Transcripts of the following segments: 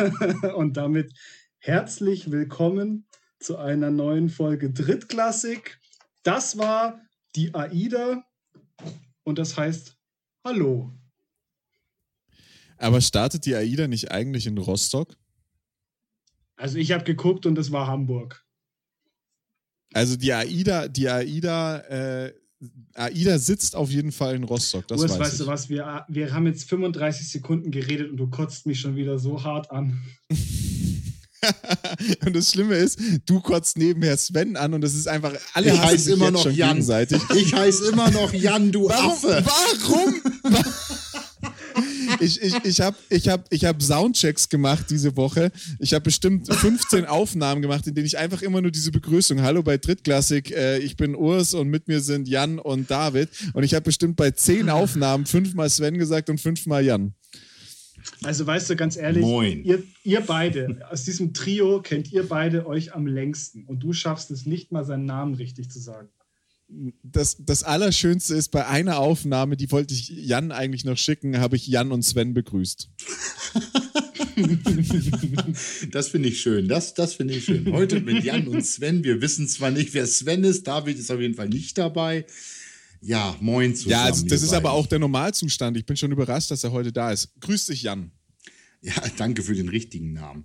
Und damit herzlich willkommen zu einer neuen Folge Drittklassik. Das war die AIDA und das heißt Hallo. Aber startet die AIDA nicht eigentlich in Rostock? Also ich habe geguckt und es war Hamburg. Also die AIDA, die AIDA, äh, AIDA sitzt auf jeden Fall in Rostock. Das Urs, weiß weißt ich. du was? Wir, wir haben jetzt 35 Sekunden geredet und du kotzt mich schon wieder so hart an. und das Schlimme ist, du kotzt nebenher Sven an und das ist einfach alle Ich heiße immer noch Jan. Gegenseitig. Ich heiße immer noch Jan, du warum, Affe. Warum? ich, ich, ich habe ich hab, ich hab Soundchecks gemacht diese Woche. Ich habe bestimmt 15 Aufnahmen gemacht, in denen ich einfach immer nur diese Begrüßung, hallo bei Drittklassik, äh, ich bin Urs und mit mir sind Jan und David. Und ich habe bestimmt bei 10 Aufnahmen fünfmal Sven gesagt und fünfmal Jan. Also weißt du, ganz ehrlich, Ihr, ihr beide, aus diesem Trio kennt ihr beide euch am längsten und du schaffst es nicht mal, seinen Namen richtig zu sagen das, das Allerschönste ist, bei einer Aufnahme, die wollte ich Jan eigentlich noch schicken, habe ich Jan und Sven begrüßt. das finde ich schön. Das, das finde ich schön. Heute mit Jan und Sven. Wir wissen zwar nicht, wer Sven ist. David ist auf jeden Fall nicht dabei. Ja, moin zusammen. Ja, also das ist beiden. aber auch der Normalzustand. Ich bin schon überrascht, dass er heute da ist. Grüß dich, Jan. Ja, danke für den richtigen Namen.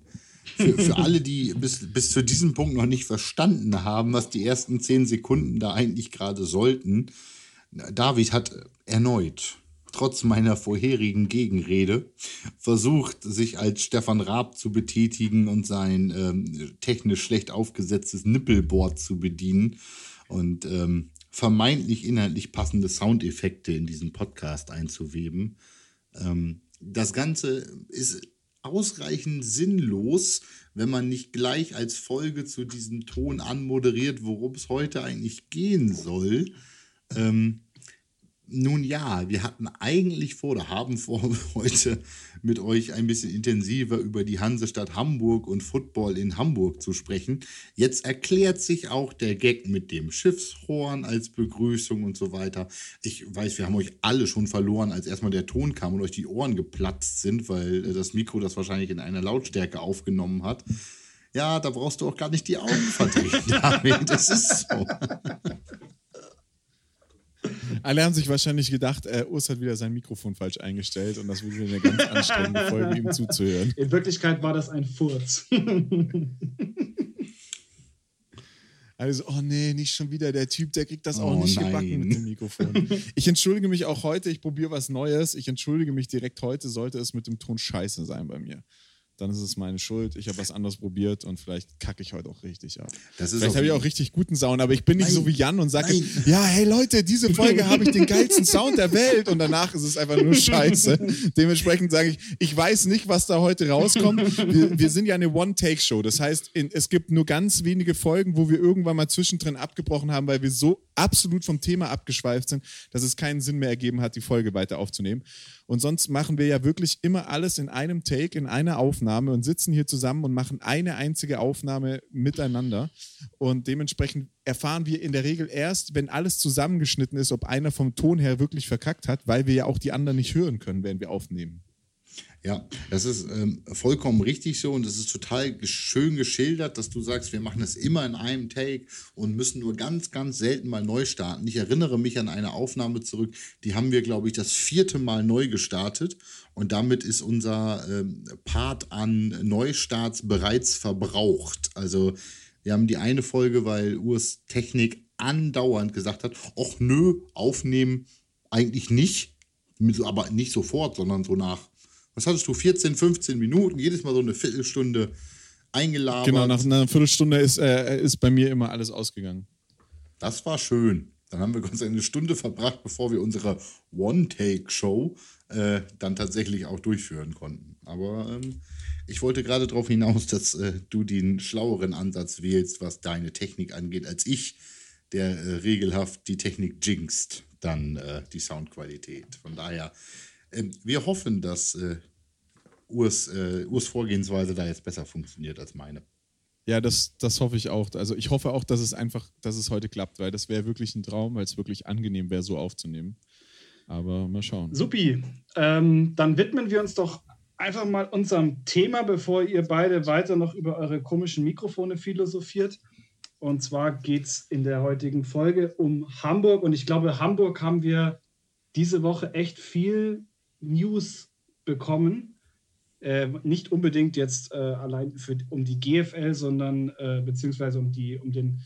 Für, für alle, die bis, bis zu diesem Punkt noch nicht verstanden haben, was die ersten zehn Sekunden da eigentlich gerade sollten, David hat erneut, trotz meiner vorherigen Gegenrede, versucht, sich als Stefan Raab zu betätigen und sein ähm, technisch schlecht aufgesetztes Nippelboard zu bedienen und ähm, vermeintlich inhaltlich passende Soundeffekte in diesen Podcast einzuweben. Ähm, das Ganze ist ausreichend sinnlos, wenn man nicht gleich als Folge zu diesem Ton anmoderiert, worum es heute eigentlich gehen soll. Ähm, nun ja, wir hatten eigentlich vor oder haben vor, heute mit euch ein bisschen intensiver über die Hansestadt Hamburg und Football in Hamburg zu sprechen. Jetzt erklärt sich auch der Gag mit dem Schiffshorn als Begrüßung und so weiter. Ich weiß, wir haben euch alle schon verloren, als erstmal der Ton kam und euch die Ohren geplatzt sind, weil das Mikro das wahrscheinlich in einer Lautstärke aufgenommen hat. Ja, da brauchst du auch gar nicht die Augen verdrehen, David. Das ist so. Alle haben sich wahrscheinlich gedacht, äh, Urs hat wieder sein Mikrofon falsch eingestellt und das wird wieder eine ganz anstrengende Folge, ihm zuzuhören. In Wirklichkeit war das ein Furz. Also, oh nee, nicht schon wieder der Typ, der kriegt das auch oh, nicht nein. gebacken mit dem Mikrofon. Ich entschuldige mich auch heute, ich probiere was Neues. Ich entschuldige mich direkt heute, sollte es mit dem Ton scheiße sein bei mir dann ist es meine Schuld. Ich habe was anderes probiert und vielleicht kacke ich heute auch richtig ab. vielleicht habe ich auch richtig guten Sound, aber ich bin nicht Nein. so wie Jan und sage, ja, hey Leute, diese Folge habe ich den geilsten Sound der Welt und danach ist es einfach nur Scheiße. Dementsprechend sage ich, ich weiß nicht, was da heute rauskommt. Wir, wir sind ja eine One-Take-Show. Das heißt, in, es gibt nur ganz wenige Folgen, wo wir irgendwann mal zwischendrin abgebrochen haben, weil wir so absolut vom Thema abgeschweift sind, dass es keinen Sinn mehr ergeben hat, die Folge weiter aufzunehmen. Und sonst machen wir ja wirklich immer alles in einem Take, in einer Aufnahme und sitzen hier zusammen und machen eine einzige Aufnahme miteinander. Und dementsprechend erfahren wir in der Regel erst, wenn alles zusammengeschnitten ist, ob einer vom Ton her wirklich verkackt hat, weil wir ja auch die anderen nicht hören können, während wir aufnehmen. Ja, das ist ähm, vollkommen richtig so und es ist total schön geschildert, dass du sagst, wir machen das immer in einem Take und müssen nur ganz, ganz selten mal neu starten. Ich erinnere mich an eine Aufnahme zurück, die haben wir, glaube ich, das vierte Mal neu gestartet und damit ist unser ähm, Part an Neustarts bereits verbraucht. Also wir haben die eine Folge, weil Urs Technik andauernd gesagt hat, ach nö, aufnehmen eigentlich nicht, aber nicht sofort, sondern so nach was hattest du, 14, 15 Minuten, jedes Mal so eine Viertelstunde eingelabert. Genau, nach einer Viertelstunde ist, äh, ist bei mir immer alles ausgegangen. Das war schön. Dann haben wir uns eine Stunde verbracht, bevor wir unsere One-Take-Show äh, dann tatsächlich auch durchführen konnten. Aber ähm, ich wollte gerade darauf hinaus, dass äh, du den schlaueren Ansatz wählst, was deine Technik angeht, als ich, der äh, regelhaft die Technik jinxt, dann äh, die Soundqualität. Von daher wir hoffen, dass äh, Urs, äh, Urs Vorgehensweise da jetzt besser funktioniert als meine. Ja, das, das hoffe ich auch. Also ich hoffe auch, dass es einfach, dass es heute klappt, weil das wäre wirklich ein Traum, weil es wirklich angenehm wäre, so aufzunehmen. Aber mal schauen. Supi. Ähm, dann widmen wir uns doch einfach mal unserem Thema, bevor ihr beide weiter noch über eure komischen Mikrofone philosophiert. Und zwar geht es in der heutigen Folge um Hamburg. Und ich glaube, Hamburg haben wir diese Woche echt viel News bekommen. Äh, nicht unbedingt jetzt äh, allein für, um die GFL, sondern äh, beziehungsweise um, die, um den,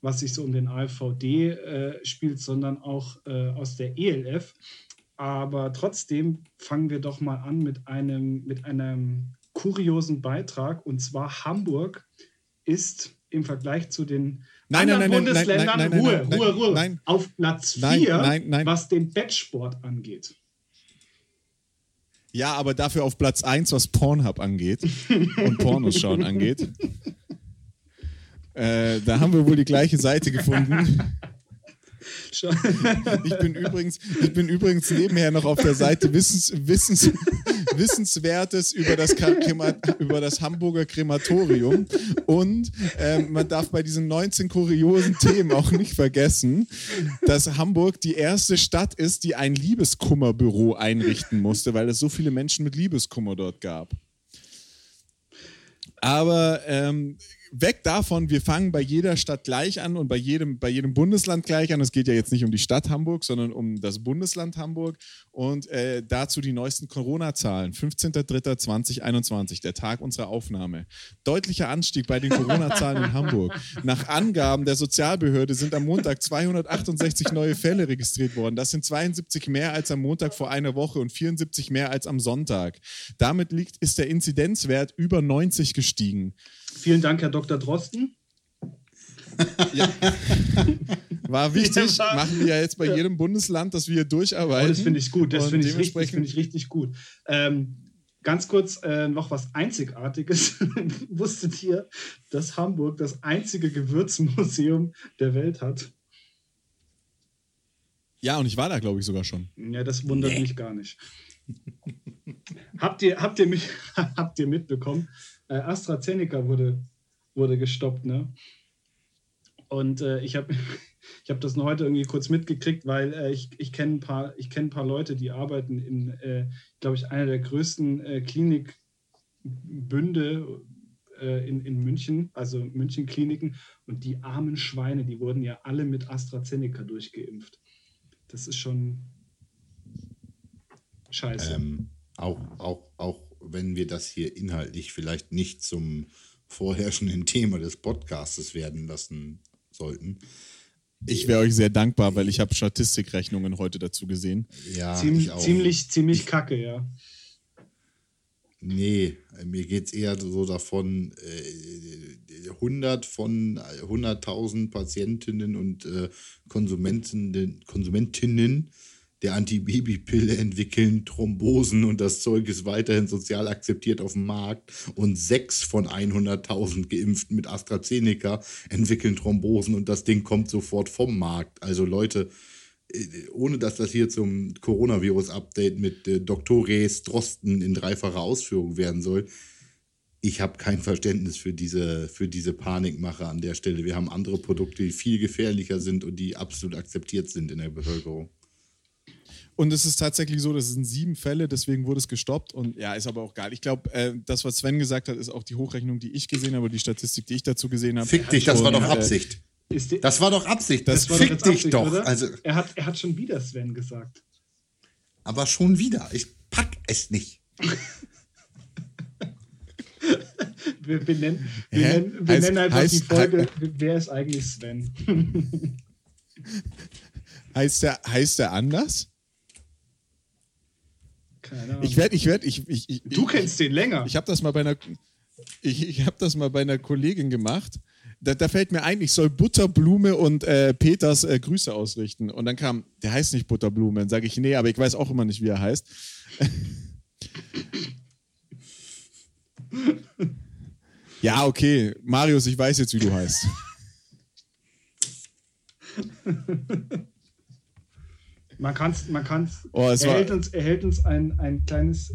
was sich so um den AVD äh, spielt, sondern auch äh, aus der ELF. Aber trotzdem fangen wir doch mal an mit einem, mit einem kuriosen Beitrag. Und zwar Hamburg ist im Vergleich zu den nein, anderen nein, nein, Bundesländern Ruhe, Ruhe, Ruhe, auf Platz 4, Nein, nein, nein. was den Bettsport angeht. Ja, aber dafür auf Platz 1, was Pornhub angeht und Pornos schauen angeht. Äh, da haben wir wohl die gleiche Seite gefunden. Ich bin übrigens, ich bin übrigens nebenher noch auf der Seite Wissens, Wissens, Wissenswertes über das, über das Hamburger Krematorium. Und ähm, man darf bei diesen 19 kuriosen Themen auch nicht vergessen, dass Hamburg die erste Stadt ist, die ein Liebeskummerbüro einrichten musste, weil es so viele Menschen mit Liebeskummer dort gab. Aber ähm, weg davon, wir fangen bei jeder Stadt gleich an und bei jedem, bei jedem Bundesland gleich an. Es geht ja jetzt nicht um die Stadt Hamburg, sondern um das Bundesland Hamburg. Und äh, dazu die neuesten Corona-Zahlen. 15.03.2021, der Tag unserer Aufnahme. Deutlicher Anstieg bei den Corona-Zahlen in Hamburg. Nach Angaben der Sozialbehörde sind am Montag 268 neue Fälle registriert worden. Das sind 72 mehr als am Montag vor einer Woche und 74 mehr als am Sonntag. Damit liegt, ist der Inzidenzwert über 90 gestiegen. Vielen Dank, Herr Dr. Drosten. War wichtig, Ja. machen wir ja jetzt bei jedem Bundesland, dass wir hier Oh, durcharbeiten. das finde ich gut. Das finde ich, richtig- das finde ich richtig gut. Ähm, ganz kurz äh, noch was Einzigartiges. Wusstet ihr, dass Hamburg das einzige Gewürzmuseum der Welt hat? Ja, und ich war da, glaube ich, sogar schon. Ja, das wundert mich gar nicht. habt, ihr, habt, ihr mich, habt ihr mitbekommen? Äh, AstraZeneca wurde, wurde gestoppt, ne? Und äh, ich habe ich hab das noch heute irgendwie kurz mitgekriegt, weil äh, ich, ich kenne ein, paar- kenn ein paar Leute, die arbeiten in, äh, glaube ich, einer der größten äh, Klinikbünde äh, in, in München, also München-Kliniken. Und die armen Schweine, die wurden ja alle mit AstraZeneca durchgeimpft. Das ist schon scheiße. Ähm, auch, auch, auch wenn wir das hier inhaltlich vielleicht nicht zum vorherrschenden Thema des Podcastes werden lassen sollten. Ich wäre euch sehr dankbar, weil ich habe Statistikrechnungen heute dazu gesehen. Ja, Ziem, ich auch. ziemlich, ziemlich kacke, ja. Nee, mir geht es eher so davon, äh, 100 von 100.000 Patientinnen und äh, Konsumenten, Konsumentinnen der Antibabypille entwickeln Thrombosen und das Zeug ist weiterhin sozial akzeptiert auf dem Markt und sechs von 100.000 Geimpften mit AstraZeneca entwickeln Thrombosen und das Ding kommt sofort vom Markt. Also Leute, äh, ohne dass das hier zum Coronavirus-Update mit äh, Doktores Drosten in dreifacher Ausführung werden soll, ich habe kein Verständnis für diese, für diese Panikmache an der Stelle. Wir haben andere Produkte, die viel gefährlicher sind und die absolut akzeptiert sind in der Bevölkerung. Und es ist tatsächlich so, das sind sieben Fälle, deswegen wurde es gestoppt. Und ja, ist aber auch geil. Ich glaube, äh, das, was Sven gesagt hat, ist auch die Hochrechnung, die ich gesehen habe, die Statistik, die ich dazu gesehen habe. Fick dich, das war doch äh, Absicht. Ist die, Das war doch Absicht. Das, war fick jetzt dich Absicht, doch. oder? Also, er, hat, er hat schon wieder Sven gesagt. aber schon wieder. Ich pack es nicht. Wir, wir nennen, wir nennen, wir Heißt- nennen einfach die heißt- Folge, wer ist eigentlich Sven? Heißt der, heißt der anders? Ich werde, ich werde, ich, ich, ich, du kennst den länger. Ich habe das mal bei einer, ich, ich habe das mal bei einer Kollegin gemacht. Da, da fällt mir ein, ich soll Butterblume und äh, Peters äh, Grüße ausrichten. Und dann kam, der heißt nicht Butterblume. Dann sage ich, nee, aber ich weiß auch immer nicht, wie er heißt. ja, okay. Marius, ich weiß jetzt, wie du heißt. Man kann es, man kann's, Oh, es er, hält uns, er hält uns ein, ein kleines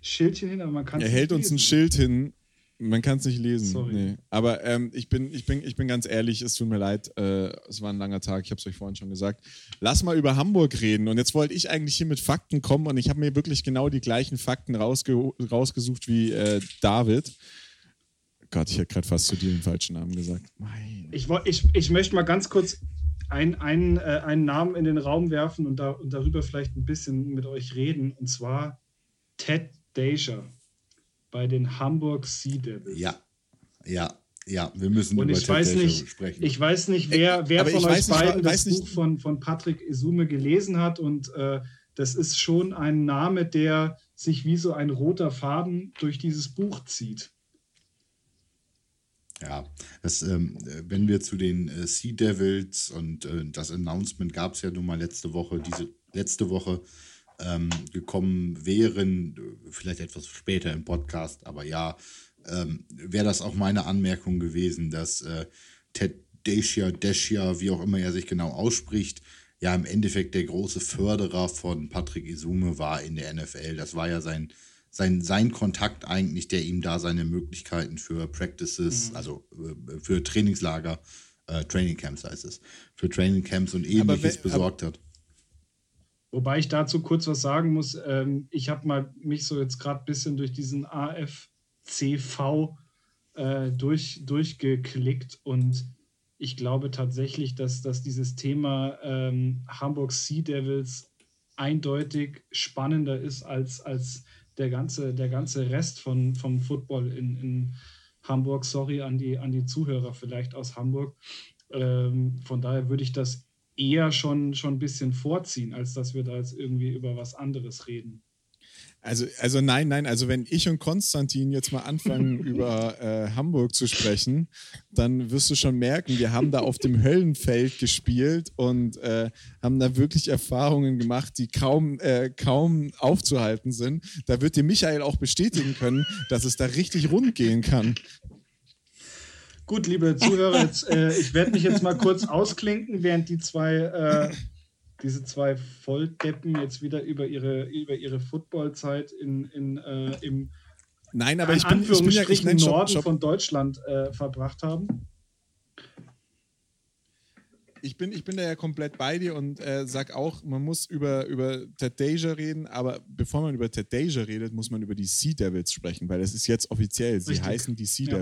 Schildchen hin, aber man kann Er hält uns ein Schild hin. Man kann es nicht lesen. Sorry. Nee. Aber ähm, ich, bin, ich, bin, ich bin ganz ehrlich, es tut mir leid. Äh, es war ein langer Tag, ich habe es euch vorhin schon gesagt. Lass mal über Hamburg reden. Und jetzt wollte ich eigentlich hier mit Fakten kommen und ich habe mir wirklich genau die gleichen Fakten rausge rausgesucht wie äh, David. Gott, ich hätte gerade fast zu dir den falschen Namen gesagt. Ich, ich, ich möchte mal ganz kurz ein, ein, äh, einen Namen in den Raum werfen und, da, und darüber vielleicht ein bisschen mit euch reden. Und zwar Ted Deja bei den Hamburg Sea Devils. Ja, ja, ja, wir müssen und über ich weiß nicht, sprechen. Ich weiß nicht, wer, wer von euch beiden nicht, das Buch von, von Patrick Isume gelesen hat und äh, das ist schon ein Name, der sich wie so ein roter Faden durch dieses Buch zieht. Ja, das, ähm, wenn wir zu den äh, Sea Devils und äh, das Announcement gab es ja nun mal letzte Woche, diese letzte Woche, ähm, gekommen wären, vielleicht etwas später im Podcast, aber ja, ähm, wäre das auch meine Anmerkung gewesen, dass äh, Ted Deschia, Deschia, wie auch immer er sich genau ausspricht, ja im Endeffekt der große Förderer von Patrick Isume war in der NFL. Das war ja sein, sein, sein Kontakt eigentlich, der ihm da seine Möglichkeiten für Practices, mhm. also äh, für Trainingslager, äh, Training Camps heißt es, für Training Camps und ähnliches besorgt hat. Wobei ich dazu kurz was sagen muss. Ähm, ich habe mal mich so jetzt gerade ein bisschen durch diesen AFCV äh, durch, durchgeklickt und ich glaube tatsächlich, dass, dass dieses Thema ähm, Hamburg Sea Devils eindeutig spannender ist als, als der, ganze, der ganze Rest von, vom Football in, in Hamburg. Sorry an die, an die Zuhörer vielleicht aus Hamburg. Ähm, von daher würde ich das eher schon, schon ein bisschen vorziehen, als dass wir da jetzt irgendwie über was anderes reden. Also, also nein, nein, also wenn ich und Konstantin jetzt mal anfangen, über äh, Hamburg zu sprechen, dann wirst du schon merken, wir haben da auf dem Höllenfeld gespielt und äh, haben da wirklich Erfahrungen gemacht, die kaum, äh, kaum aufzuhalten sind. Da wird dir Michael auch bestätigen können, dass es da richtig rund gehen kann. Gut, liebe Zuhörer, jetzt, äh, ich werde mich jetzt mal kurz ausklinken, während die zwei, äh, diese zwei Volldeppen jetzt wieder über ihre, über ihre Footballzeit in, in, äh, im Nein, aber ich bin, ich bin ja ich nein, Norden Shop, von Deutschland äh, verbracht haben. Ich bin, ich bin da ja komplett bei dir und äh, sag auch, man muss über, über Ted Deja reden, aber bevor man über Ted Deja redet, muss man über die Sea Devils sprechen, weil das ist jetzt offiziell. Sie Richtig. heißen die Sea ja.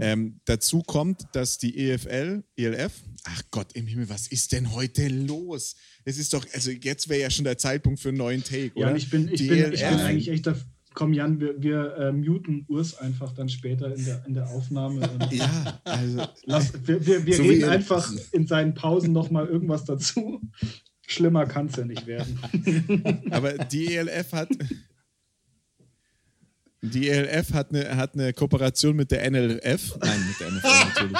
Ähm, dazu kommt, dass die EFL, ELF, ach Gott im Himmel, was ist denn heute los? Es ist doch, also jetzt wäre ja schon der Zeitpunkt für einen neuen Take, ja, oder? ich bin, ich, bin, ich bin eigentlich echt dafür. Komm, Jan, wir, wir äh, muten Urs einfach dann später in der, in der Aufnahme. ja, also. Lass, wir wir, wir so reden einfach in seinen Pausen nochmal irgendwas dazu. Schlimmer kann es ja nicht werden. Aber die ELF hat, die ELF hat eine, hat eine Kooperation mit der NLF. Nein, mit der NFL natürlich.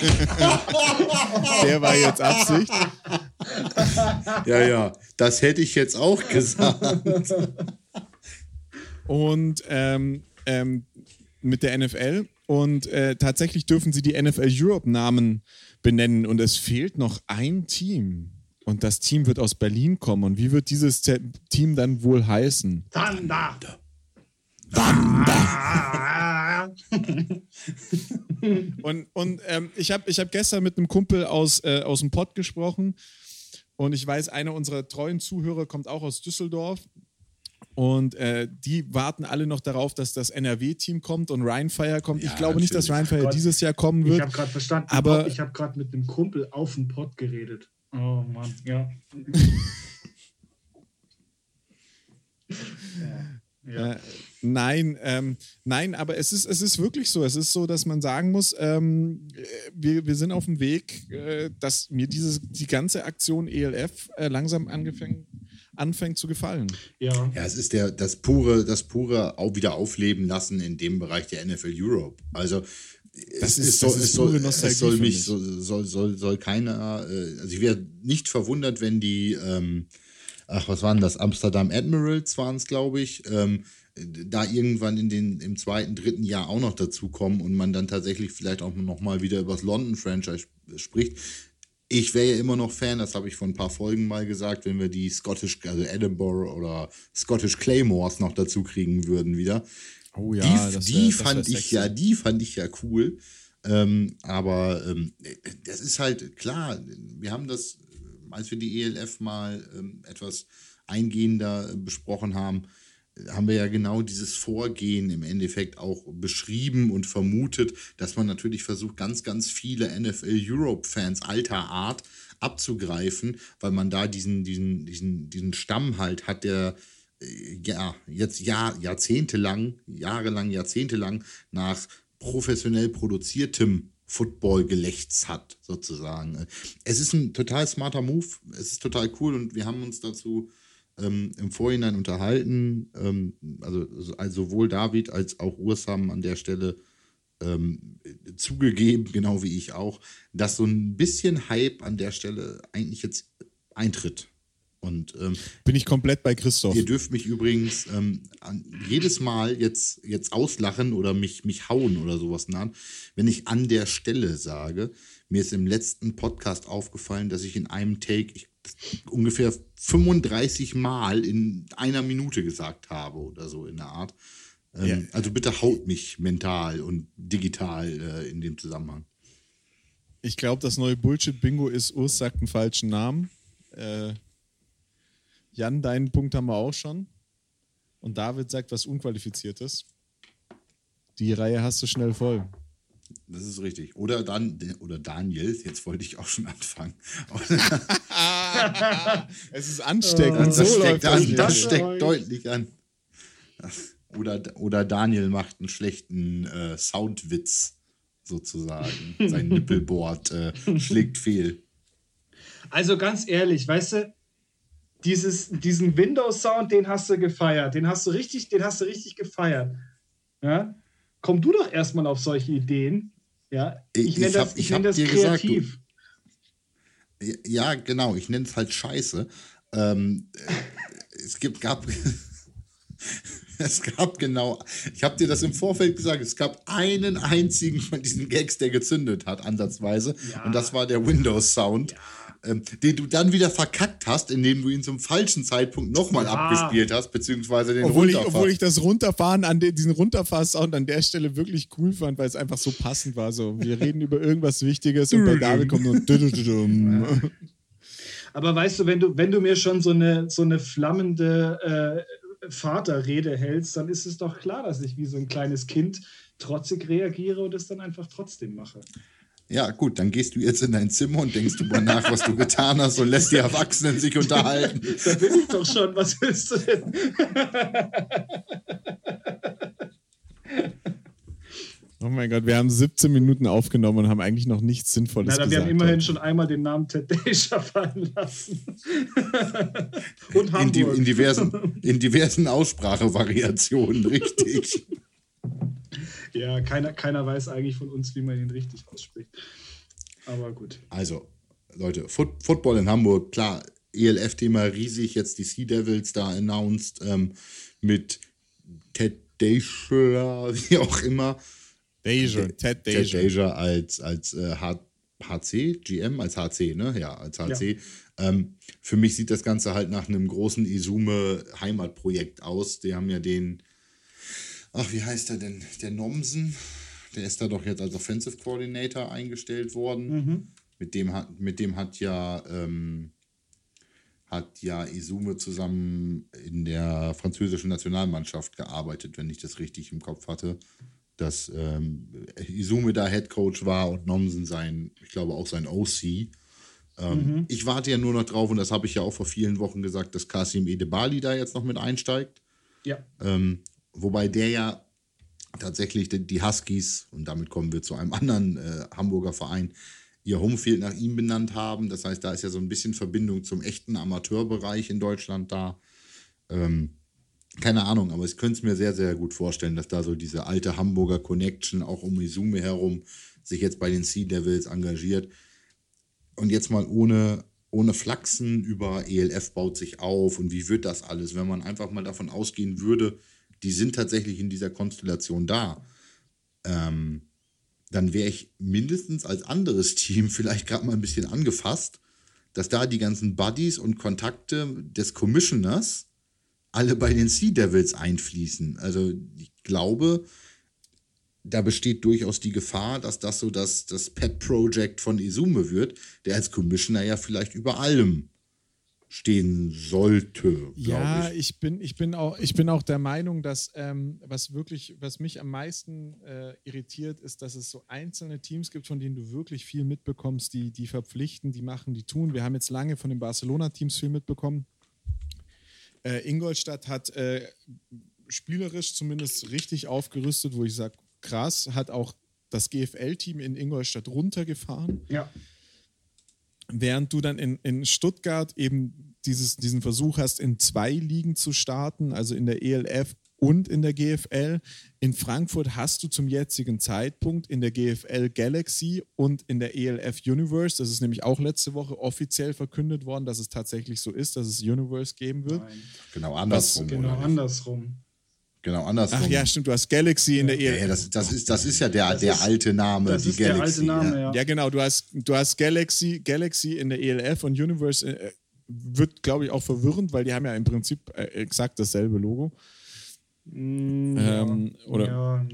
der war jetzt Absicht. Ja, ja, das hätte ich jetzt auch gesagt. Und ähm, ähm, mit der NFL. Und äh, tatsächlich dürfen sie die NFL Europe-Namen benennen. Und es fehlt noch ein Team. Und das Team wird aus Berlin kommen. Und wie wird dieses Team dann wohl heißen? Thunder. Wander. und und ähm, ich habe ich hab gestern mit einem Kumpel aus, äh, aus dem Pott gesprochen und ich weiß, einer unserer treuen Zuhörer kommt auch aus Düsseldorf. Und äh, die warten alle noch darauf, dass das NRW-Team kommt und Rheinfire kommt. Ja, ich glaube nicht, dass Rheinfire grad, dieses Jahr kommen wird. Ich habe gerade verstanden, aber ich habe gerade mit einem Kumpel auf dem Pott geredet. Oh Mann, ja. ja. Äh, Nein, ähm, nein, aber es ist, es ist wirklich so. Es ist so, dass man sagen muss, ähm, wir, wir sind auf dem Weg, äh, dass mir dieses, die ganze Aktion ELF äh, langsam angefangen, anfängt zu gefallen. Ja. Ja, es ist der, das pure, das pure auch wieder aufleben lassen in dem Bereich der NFL Europe. Also das ist, es, soll, das ist soll, es soll mich, soll, soll, soll, keiner, äh, also ich wäre nicht verwundert, wenn die, ähm, ach, was waren das? Amsterdam Admirals waren es, glaube ich, ähm, da irgendwann in den, im zweiten, dritten Jahr auch noch dazukommen und man dann tatsächlich vielleicht auch noch mal wieder über das London-Franchise spricht. Ich wäre ja immer noch Fan, das habe ich vor ein paar Folgen mal gesagt, wenn wir die Scottish, also Edinburgh oder Scottish Claymores noch dazu kriegen würden wieder. Oh ja, die, das wär, die das fand ich ja, die fand ich ja cool. Ähm, aber ähm, das ist halt klar, wir haben das, als wir die ELF mal ähm, etwas eingehender besprochen haben, haben wir ja genau dieses Vorgehen im Endeffekt auch beschrieben und vermutet, dass man natürlich versucht, ganz, ganz viele NFL Europe-Fans alter Art abzugreifen, weil man da diesen, diesen, diesen, diesen Stamm halt hat, der äh, ja jetzt Jahr, jahrzehntelang, jahrelang, jahrzehntelang nach professionell produziertem Football gelächzt hat, sozusagen. Es ist ein total smarter Move, es ist total cool und wir haben uns dazu ähm, im Vorhinein unterhalten. Ähm, also, also sowohl David als auch Urs haben an der Stelle ähm, zugegeben, genau wie ich auch, dass so ein bisschen Hype an der Stelle eigentlich jetzt eintritt. Und, ähm, Bin ich komplett bei Christoph. Ihr dürft mich übrigens ähm, an, jedes Mal jetzt, jetzt auslachen oder mich, mich hauen oder sowas nahen, wenn ich an der Stelle sage. Mir ist im letzten Podcast aufgefallen, dass ich in einem Take, ich ungefähr 35 Mal in einer Minute gesagt habe oder so in der Art. Ähm, ja. Also bitte haut mich mental und digital äh, in dem Zusammenhang. Ich glaube, das neue Bullshit-Bingo ist, Urs sagt einen falschen Namen. Äh, Jan, deinen Punkt haben wir auch schon. Und David sagt was Unqualifiziertes. Die Reihe hast du schnell voll. Das ist richtig. Oder dann, oder Daniel, jetzt wollte ich auch schon anfangen. es ist ansteckend. Das, das so steckt, an, das steckt deutlich an. Oder, oder Daniel macht einen schlechten äh, Soundwitz sozusagen. Sein Nippelboard äh, schlägt fehl. Also ganz ehrlich, weißt du, dieses, diesen Windows-Sound, den hast du gefeiert. Den hast du richtig, den hast du richtig gefeiert. Ja? Komm du doch erstmal auf solche Ideen. Ja, ich, ich nenne das, ich nenn das kreativ. Gesagt, du, ja, genau, ich nenne es halt Scheiße. Ähm, es gibt, gab, es gab genau, ich habe dir das im Vorfeld gesagt, es gab einen einzigen von diesen Gags, der gezündet hat, ansatzweise. Ja. Und das war der Windows-Sound. Ja ähm, den du dann wieder verkackt hast, indem du ihn zum falschen Zeitpunkt nochmal ja. abgespielt hast, beziehungsweise den obwohl ich, obwohl ich das Runterfahren an den, diesen Runterfahrsound an der Stelle wirklich cool fand, weil es einfach so passend war. So, wir reden über irgendwas Wichtiges und bei David kommt nur. Aber weißt du, wenn du, wenn du mir schon so eine, so eine flammende äh, Vaterrede hältst, dann ist es doch klar, dass ich wie so ein kleines Kind trotzig reagiere und es dann einfach trotzdem mache. Ja, gut, dann gehst du jetzt in dein Zimmer und denkst drüber nach, was du getan hast und lässt die Erwachsenen sich unterhalten. da bin ich doch schon, was willst du denn? Oh mein Gott, wir haben 17 Minuten aufgenommen und haben eigentlich noch nichts Sinnvolles gesagt. Wir haben immerhin schon einmal den Namen Ted Deja fallen lassen. und Hamburg. In, die, in, diversen, in diversen Aussprachevariationen, richtig. Ja, keiner, keiner weiß eigentlich von uns, wie man ihn richtig ausspricht. Aber gut. Also, Leute, Foot, Football in Hamburg, klar, ELF-Thema riesig, jetzt die Sea Devils da announced ähm, mit Ted Deja, wie auch immer. Deja, Ted Deja. Ted Deja als, als äh, HC, GM, als HC, ne? Ja, als HC. Ja. Ähm, für mich sieht das Ganze halt nach einem großen Isume-Heimatprojekt aus. Die haben ja den ach, wie heißt er denn? Der Nomsen, der ist da doch jetzt als Offensive Coordinator eingestellt worden. Mhm. Mit, dem hat, mit dem hat ja, ähm, hat ja Isume zusammen in der französischen Nationalmannschaft gearbeitet, wenn ich das richtig im Kopf hatte. Dass ähm, Isume da Head Coach war und Nomsen sein, ich glaube auch sein OC. Ähm, mhm. Ich warte ja nur noch drauf, und das habe ich ja auch vor vielen Wochen gesagt, dass Kasim Edebali da jetzt noch mit einsteigt. Ja. Ähm, Wobei der ja tatsächlich die Huskies, und damit kommen wir zu einem anderen äh, Hamburger Verein, ihr Homefield nach ihm benannt haben. Das heißt, da ist ja so ein bisschen Verbindung zum echten Amateurbereich in Deutschland da. Ähm, keine Ahnung, aber ich könnte es mir sehr, sehr gut vorstellen, dass da so diese alte Hamburger Connection auch um Izume herum sich jetzt bei den Sea Devils engagiert. Und jetzt mal ohne, ohne Flachsen über ELF baut sich auf und wie wird das alles, wenn man einfach mal davon ausgehen würde, die sind tatsächlich in dieser Konstellation da, ähm, dann wäre ich mindestens als anderes Team vielleicht gerade mal ein bisschen angefasst, dass da die ganzen Buddies und Kontakte des Commissioners alle bei den Sea Devils einfließen. Also ich glaube, da besteht durchaus die Gefahr, dass das so das, das Pet-Project von Izume wird, der als Commissioner ja vielleicht über allem stehen sollte. Ja, ich. ich. bin, ich, bin auch, ich bin auch der Meinung, dass ähm, was wirklich, was mich am meisten äh, irritiert, ist, dass es so einzelne Teams gibt, von denen du wirklich viel mitbekommst, die, die verpflichten, die machen, die tun. Wir haben jetzt lange von den Barcelona-Teams viel mitbekommen. Äh, Ingolstadt hat äh, spielerisch zumindest richtig aufgerüstet, wo ich sage, krass, hat auch das GFL-Team in Ingolstadt runtergefahren. Ja. Während du dann in, in Stuttgart eben dieses, diesen Versuch hast, in zwei Ligen zu starten, also in der ELF und in der GFL. In Frankfurt hast du zum jetzigen Zeitpunkt in der GFL Galaxy und in der ELF Universe, das ist nämlich auch letzte Woche offiziell verkündet worden, dass es tatsächlich so ist, dass es Universe geben wird. Nein. Genau andersrum. Genau oder nicht? andersrum. Genau andersrum. Ach ja, stimmt, du hast Galaxy in der Ja, ELF. ja, das, das, ist, das ist ja der, Das der ist- alte Name, Das die ist der Galaxy. alte Name, ja. Ja, genau. Du hast, du hast Galaxy, Galaxy in der ELF und Universe äh, wird, glaube ich, auch verwirrend, weil die haben ja im Prinzip äh, exakt dasselbe Logo. Mm, Ähm, oder- ja,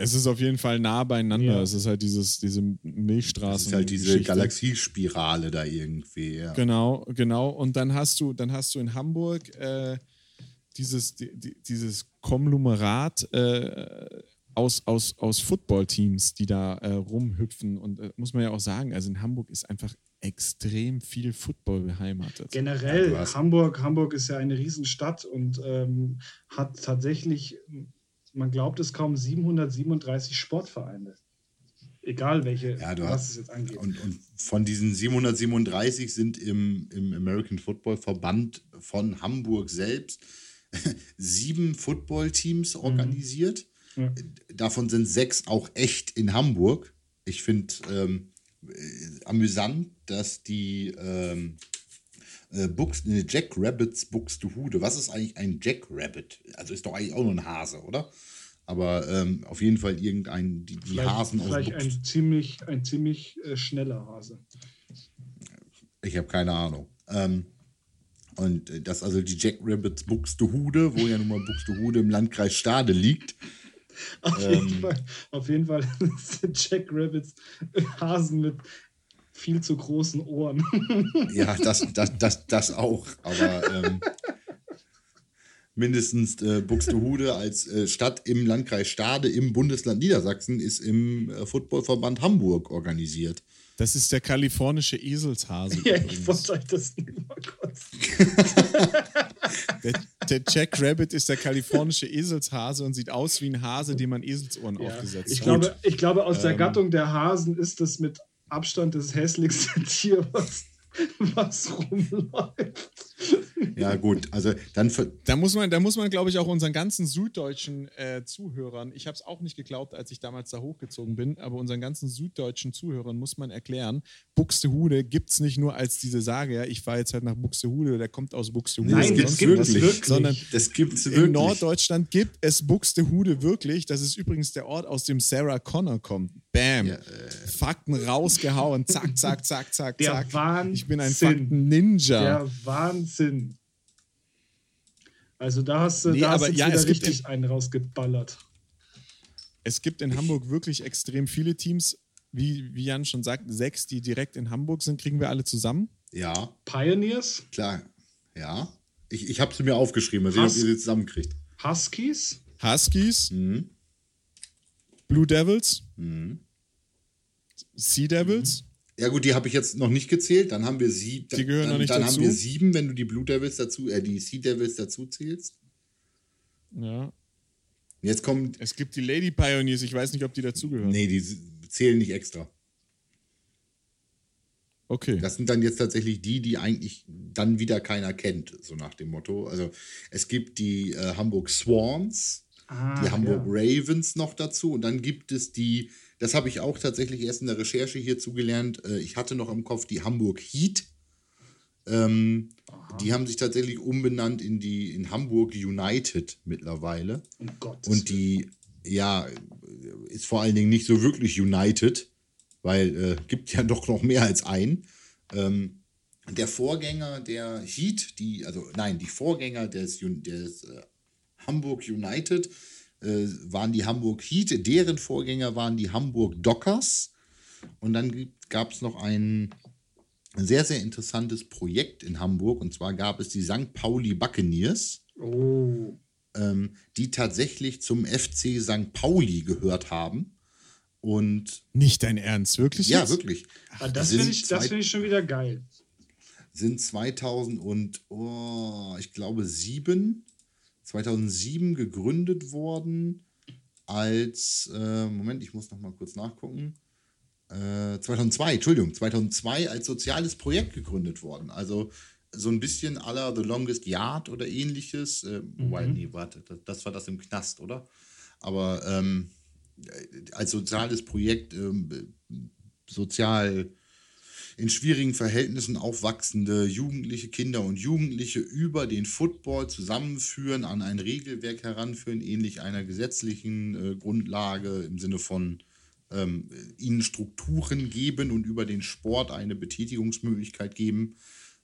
Es ist auf jeden Fall nah beieinander. Ja. Es ist halt dieses, diese Das Milchstraßen. ist halt diese Geschichte. Galaxiespirale da irgendwie. Ja. Genau, genau. Und dann hast du, dann hast du in Hamburg äh, dieses, die, die, dieses Konglomerat äh, aus, aus, aus Footballteams, die da äh, rumhüpfen. Und äh, muss man ja auch sagen, also in Hamburg ist einfach extrem viel Football beheimatet. Generell, Ja, Hamburg, Hamburg ist ja eine Riesenstadt und ähm, hat tatsächlich, man glaubt es kaum, 737 Sportvereine. Egal welche, Ja, du was hast- es jetzt angeht. Und, und von diesen 737 sind im, im American Football Verband von Hamburg selbst sieben Footballteams organisiert. Ja. Davon sind sechs auch echt in Hamburg. Ich finde ähm, äh, amüsant, dass die ähm, äh, Bux, ne, Jack Rabbits Buxtehude. Was ist eigentlich ein Jack Rabbit? Also ist doch eigentlich auch nur ein Hase, oder? Aber ähm, auf jeden Fall irgendein, die, die vielleicht Hasen aus vielleicht Buxtehude. ein ziemlich, ein ziemlich äh, schneller Hase. Ich habe keine Ahnung. Ähm, und äh, das also die Jack Rabbits Buxtehude, wo ja nun mal Buxtehude im Landkreis Stade liegt. Auf, Ähm. jeden, Fall, auf jeden Fall sind Jack Rabbits Hasen mit viel zu großen Ohren. Ja, das, das, das, das auch. Aber ähm, mindestens äh, Buxtehude als äh, Stadt im Landkreis Stade im Bundesland Niedersachsen ist im äh, Footballverband Hamburg organisiert. Das ist der kalifornische Eselshase. ja, ich wollte euch das nur mal kurz. Der, der Jack Rabbit ist der kalifornische Eselshase und sieht aus wie ein Hase, dem man Eselsohren Ja. aufgesetzt Ich hat. glaube, ich glaube, aus der Ähm. Gattung der Hasen ist das mit Abstand das hässlichste Tier, was, was rumläuft. Ja, gut. Also dann Da muss man, da muss man, glaube ich, auch unseren ganzen süddeutschen äh, Zuhörern, ich habe es auch nicht geglaubt, als ich damals da hochgezogen bin, aber unseren ganzen süddeutschen Zuhörern muss man erklären, Buxtehude gibt es nicht nur als diese Sage, ja, ich fahre jetzt halt nach Buxtehude, der kommt aus Buxtehude. Nein, das gibt es wirklich. Sondern das gibt es in wirklich. Norddeutschland gibt es Buxtehude wirklich. Das ist übrigens der Ort, aus dem Sarah Connor kommt. Bam. Ja, äh, Fakten rausgehauen. Zack, zack, zack, zack, Der zack. Wahnsinn. Ich bin ein Fakten-Ninja. Der Wahnsinn. Also da hast du, Nee, da hast aber ja, wieder es gibt richtig einen rausgeballert. Es gibt in Hamburg wirklich extrem viele Teams. Wie, wie Jan schon sagt, sechs, die direkt in Hamburg sind, kriegen wir alle zusammen. ja, Pioneers, klar. Ja. Ich, ich habe sie mir aufgeschrieben. Mal sehen, ob ihr sie zusammenkriegt. Huskies, Huskies, Mhm. Blue Devils, Mhm. Sea Devils. Ja gut, die habe ich jetzt noch nicht gezählt. Dann haben wir sie. Die gehören dann, noch nicht Dann dazu? haben wir sieben, wenn du die Blue Devils dazu, äh, die Sea Devils dazu zählst. Ja. Jetzt kommen, Es gibt die Lady Pioneers, ich weiß nicht, ob die dazugehören. nee, die zählen nicht extra. Okay. Das sind dann jetzt tatsächlich die, die eigentlich dann wieder keiner kennt, so nach dem Motto. Also es gibt die äh, Hamburg Swans, ah, die Hamburg ja. Ravens noch dazu und dann gibt es die, das habe ich auch tatsächlich erst in der Recherche hierzu gelernt. Äh, ich hatte noch im Kopf die Hamburg Heat. Ähm, die haben sich tatsächlich umbenannt in die in Hamburg United mittlerweile. Um Gottes Und die, ja, ist vor allen Dingen nicht so wirklich United, weil äh, gibt ja doch noch mehr als ein. Ähm, der Vorgänger der Heat, die, also nein, die Vorgänger des, des äh, Hamburg United waren die Hamburg Heat, deren Vorgänger waren die Hamburg Dockers. Und dann gab es noch ein sehr, sehr interessantes Projekt in Hamburg. Und zwar gab es die St. Pauli Buccaneers, Oh. ähm, die tatsächlich zum FC St. Pauli gehört haben. Und Nicht dein Ernst, wirklich? ja, jetzt? wirklich. Ah, das finde ich, das find ich schon wieder geil. sind 2000 und oh, ich glaube sieben, 2007 gegründet worden als äh, Moment, ich muss noch mal kurz nachgucken. Äh, 2002, Entschuldigung, 2002 als soziales Projekt gegründet worden. Also so ein bisschen aller The Longest Yard oder ähnliches. Äh, Wobei, nee, warte, das, das war das im Knast, oder? Aber ähm, äh, als soziales Projekt ähm, sozial in schwierigen Verhältnissen aufwachsende Jugendliche, Kinder und Jugendliche über den Football zusammenführen, an ein Regelwerk heranführen, ähnlich einer gesetzlichen äh, Grundlage im Sinne von ähm, ihnen Strukturen geben und über den Sport eine Betätigungsmöglichkeit geben,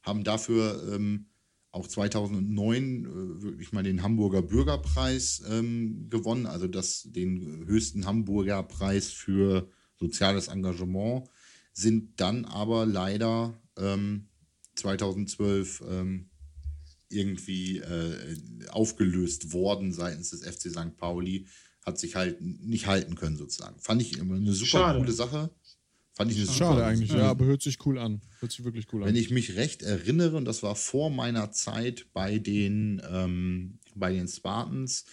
haben dafür ähm, auch 2009 äh, wirklich mal den Hamburger Bürgerpreis ähm, gewonnen, also das, den höchsten Hamburger Preis für soziales Engagement sind dann aber leider ähm, 2012 ähm, irgendwie äh, aufgelöst worden seitens des FC St. Pauli. Hat sich halt nicht halten können, sozusagen. Fand ich immer eine super Schade. coole Sache. Fand ich eine super Schade eigentlich, super- ja, aber hört sich cool an. Hört sich wirklich cool an. wenn ich mich recht erinnere, und das war vor meiner Zeit bei den, ähm, bei den Spartans,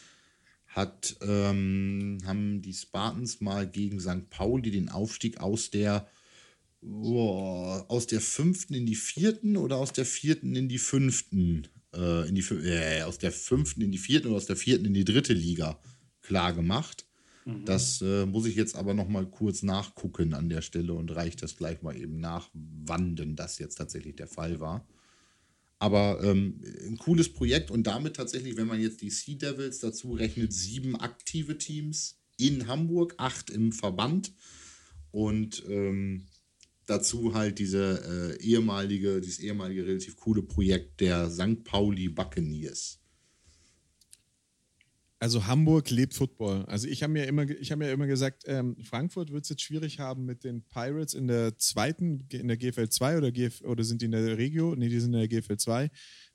hat, ähm, haben die Spartans mal gegen St. Pauli den Aufstieg aus der boah, aus der fünften in die vierten oder aus der vierten in die fünften, äh, in die, äh, aus der fünften in die vierten oder aus der vierten in die dritte Liga klar gemacht. Das äh, muss ich jetzt aber noch mal kurz nachgucken an der Stelle und reiche das gleich mal eben nach, wann denn das jetzt tatsächlich der Fall war. Aber ähm, ein cooles Projekt und damit tatsächlich, wenn man jetzt die Sea Devils dazu rechnet, sieben aktive Teams in Hamburg, acht im Verband und ähm, dazu halt diese äh, ehemalige, dieses ehemalige relativ coole Projekt der St. Pauli Buccaneers. Also Hamburg lebt Football. Also ich habe mir immer, ich habe mir immer gesagt, ähm, Frankfurt wird es jetzt schwierig haben mit den Pirates in der zweiten, in der GFL 2 oder, GF, oder sind die in der Regio? Nee, die sind in der GFL 2.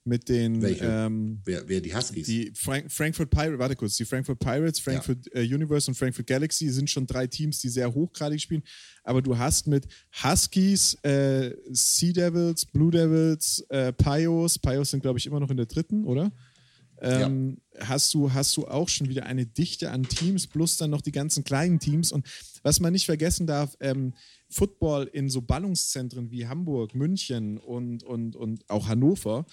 Mit den ähm, Wer, wer die Huskies? die Frank Frankfurt Pirates, warte kurz, die Frankfurt Pirates, Frankfurt äh, Universe und Frankfurt Galaxy sind schon drei Teams, die sehr hochgradig spielen. Aber du hast mit Huskies, äh, Sea Devils, Blue Devils, äh, Pios, Pios sind glaube ich immer noch in der dritten, oder? Ähm, hast, du, hast du auch schon wieder eine Dichte an Teams, plus dann noch die ganzen kleinen Teams. Und was man nicht vergessen darf, ähm, Football in so Ballungszentren wie Hamburg, München und, und, und auch Hannover,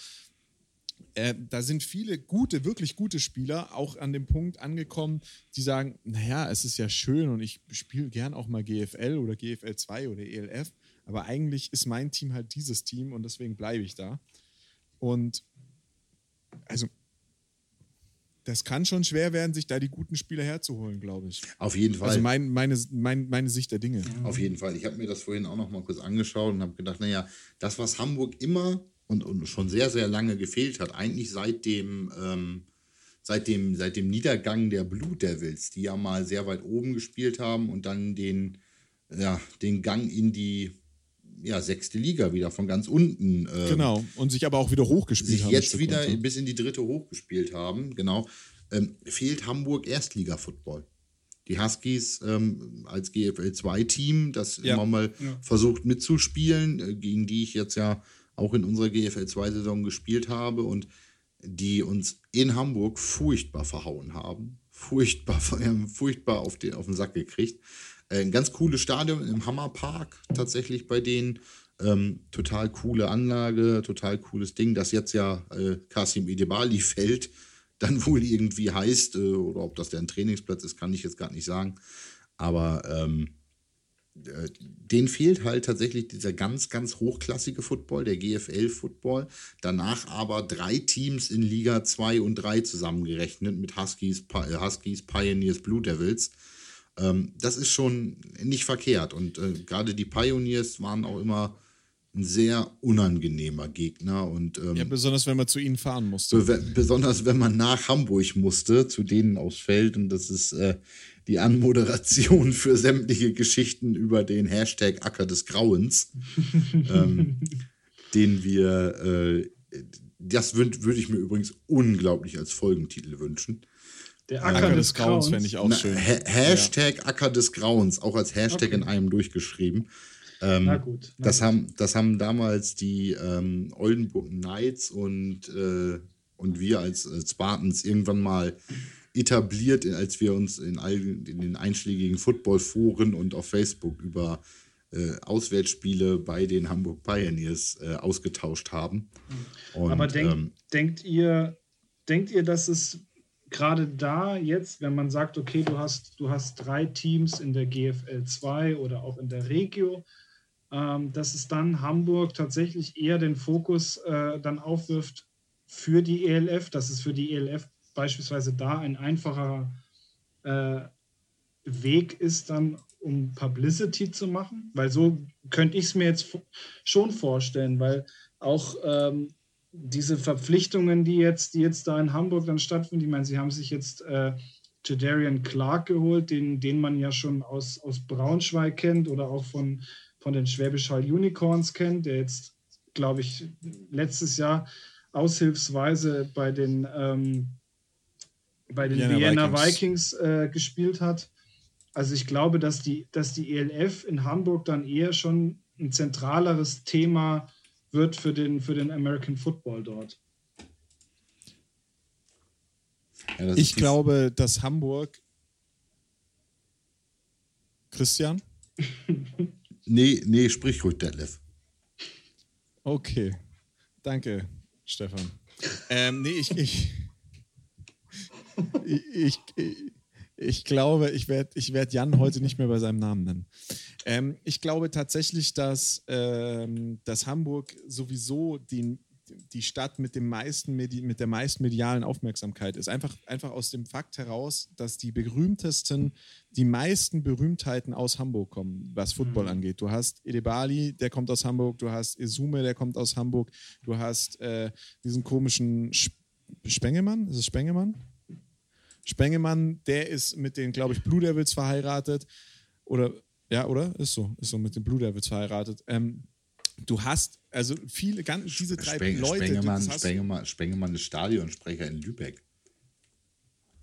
äh, da sind viele gute, wirklich gute Spieler auch an dem Punkt angekommen, die sagen, naja, es ist ja schön und ich spiele gern auch mal GFL oder GFL 2 oder ELF, aber eigentlich ist mein Team halt dieses Team und deswegen bleibe ich da. Und also das kann schon schwer werden, sich da die guten Spieler herzuholen, glaube ich. Auf jeden Fall. Also mein, meine, mein, meine Sicht der Dinge. Auf jeden Fall. Ich habe mir das vorhin auch noch mal kurz angeschaut und habe gedacht, naja, das, was Hamburg immer und, und schon sehr, sehr lange gefehlt hat, eigentlich seit dem, ähm, seit dem, seit dem Niedergang der Blue Devils, die ja mal sehr weit oben gespielt haben und dann den, ja, den Gang in die ja, sechste Liga wieder von ganz unten ähm, Genau. Und sich aber auch wieder hochgespielt sich haben. jetzt wieder ne? bis in die dritte hochgespielt haben, genau, ähm, fehlt Hamburg Erstliga-Football. Die Huskies ähm, als GFL-2-Team, das Ja. immer mal Ja. versucht mitzuspielen, äh, gegen die ich jetzt ja auch in unserer GFL-2-Saison gespielt habe und die uns in Hamburg furchtbar verhauen haben. Furchtbar, furchtbar auf den, auf den Sack gekriegt. Äh, Ein ganz cooles Stadion im Hammerpark tatsächlich bei denen. Ähm, total coole Anlage, total cooles Ding, das jetzt ja äh, Kasim Edebali fällt, dann wohl irgendwie heißt, äh, oder ob das der ein Trainingsplatz ist, kann ich jetzt gar nicht sagen. Aber ähm, äh, denen fehlt halt tatsächlich dieser ganz, ganz hochklassige Football, der GFL-Football. Danach aber drei Teams in Liga 2 und 3 zusammengerechnet mit Huskies, äh, Huskies Pioneers, Blue Devils. Ähm, das ist schon nicht verkehrt. Und äh, gerade die Pioneers waren auch immer ein sehr unangenehmer Gegner. Und, ähm, ja, besonders wenn man zu ihnen fahren musste. Be besonders wenn man nach Hamburg musste, zu denen aufs Feld. Und das ist äh, die Anmoderation für sämtliche Geschichten über den Hashtag Acker des Grauens, ähm, den wir, äh, das würde würd ich mir übrigens unglaublich als Folgentitel wünschen. Der Acker, Acker des, des Grauens fände ich auch Na, schön. Ha Hashtag ja. Acker des Grauens, auch als Hashtag okay. in einem durchgeschrieben. Ähm, na gut. Na das, gut. Haben, das haben damals die ähm, Oldenburg Knights und, äh, und wir als, als Spartans irgendwann mal etabliert, als wir uns in, all, in den einschlägigen Football-Foren und auf Facebook über äh, Auswärtsspiele bei den Hamburg Pioneers äh, ausgetauscht haben. Und, Aber denk, ähm, denkt ihr, denkt ihr, dass es gerade da jetzt, wenn man sagt, okay, du hast, du hast drei Teams in der GFL 2 oder auch in der Regio, ähm, dass es dann Hamburg tatsächlich eher den Fokus äh, dann aufwirft für die ELF, dass es für die ELF beispielsweise da ein einfacher äh, Weg ist, dann um Publicity zu machen, weil so könnte ich es mir jetzt schon vorstellen, weil auch ähm, diese Verpflichtungen, die jetzt, die jetzt da in Hamburg dann stattfinden, ich meine, sie haben sich jetzt äh, Jadarian Clark geholt, den, den man ja schon aus, aus Braunschweig kennt oder auch von, von den Schwäbisch Hall Unicorns kennt, der jetzt, glaube ich, letztes Jahr aushilfsweise bei den ähm, bei den Vienna, Vienna Vikings, Vikings äh, gespielt hat. Also ich glaube, dass die, dass die ELF in Hamburg dann eher schon ein zentraleres Thema wird für den, für den American Football dort. Ja, ich glaube, dass Hamburg. Christian? nee, nee, sprich ruhig, Detlef. Okay. Danke, Stefan. Ähm, nee, ich, ich, ich, ich, ich, glaube, ich werde ich werd Jan heute nicht mehr bei seinem Namen nennen. Ähm, ich glaube tatsächlich, dass, ähm, dass Hamburg sowieso die, die Stadt mit, dem meisten mit der meisten medialen Aufmerksamkeit ist. Einfach, einfach aus dem Fakt heraus, dass die berühmtesten, die meisten Berühmtheiten aus Hamburg kommen, was Football mhm. angeht. Du hast Edebali, der kommt aus Hamburg, du hast Izume, der kommt aus Hamburg, du hast äh, diesen komischen Spengemann, ist es Spengemann? Spengemann, der ist mit den, glaube ich, Blue Devils verheiratet. Oder, ja, oder? Ist so, ist so mit den Blue Devils verheiratet. Ähm, du hast also viele, ganz, diese drei Speng Leute. Spengemann, Spengemann, Spengemann ist Stadionsprecher in Lübeck.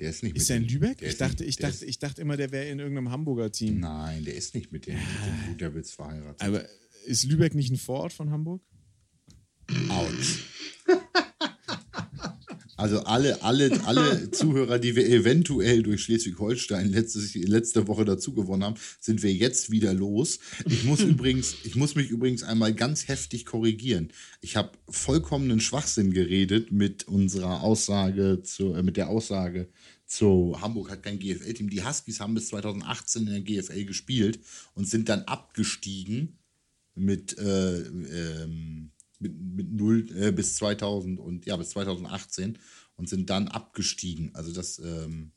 Der ist nicht ist er in Lübeck? Ich dachte, nicht, ich, dachte, ich dachte immer, der wäre in irgendeinem Hamburger Team. Nein, der ist nicht mit den, mit den Blue Devils verheiratet. Aber ist Lübeck nicht ein Vorort von Hamburg? Autsch. Also alle, alle, alle Zuhörer, die wir eventuell durch Schleswig-Holstein letzte Woche dazu gewonnen haben, sind wir jetzt wieder los. Ich muss übrigens, ich muss mich übrigens einmal ganz heftig korrigieren. Ich habe vollkommenen Schwachsinn geredet mit unserer Aussage, zu, äh, mit der Aussage zu Hamburg hat kein GFL-Team. Die Huskies haben bis 2018 in der GFL gespielt und sind dann abgestiegen mit äh, ähm, mit, mit 0 äh, bis 2000 und ja, bis 2018 und sind dann abgestiegen. Also das. Ähm,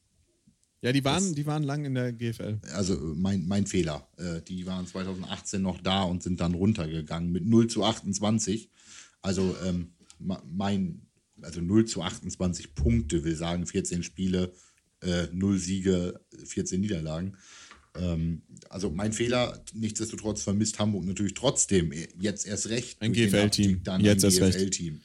ja, die waren, das, die waren lang in der GFL. Also mein, mein Fehler. Äh, die waren 2018 noch da und sind dann runtergegangen mit 0 zu 28. Also ähm, mein, also 0 zu 28 Punkte will sagen, 14 Spiele, äh, 0 Siege, 14 Niederlagen. Ähm, also mein Fehler, nichtsdestotrotz vermisst Hamburg natürlich trotzdem jetzt erst recht. Ein GFL-Team. Jetzt ein GFL-Team.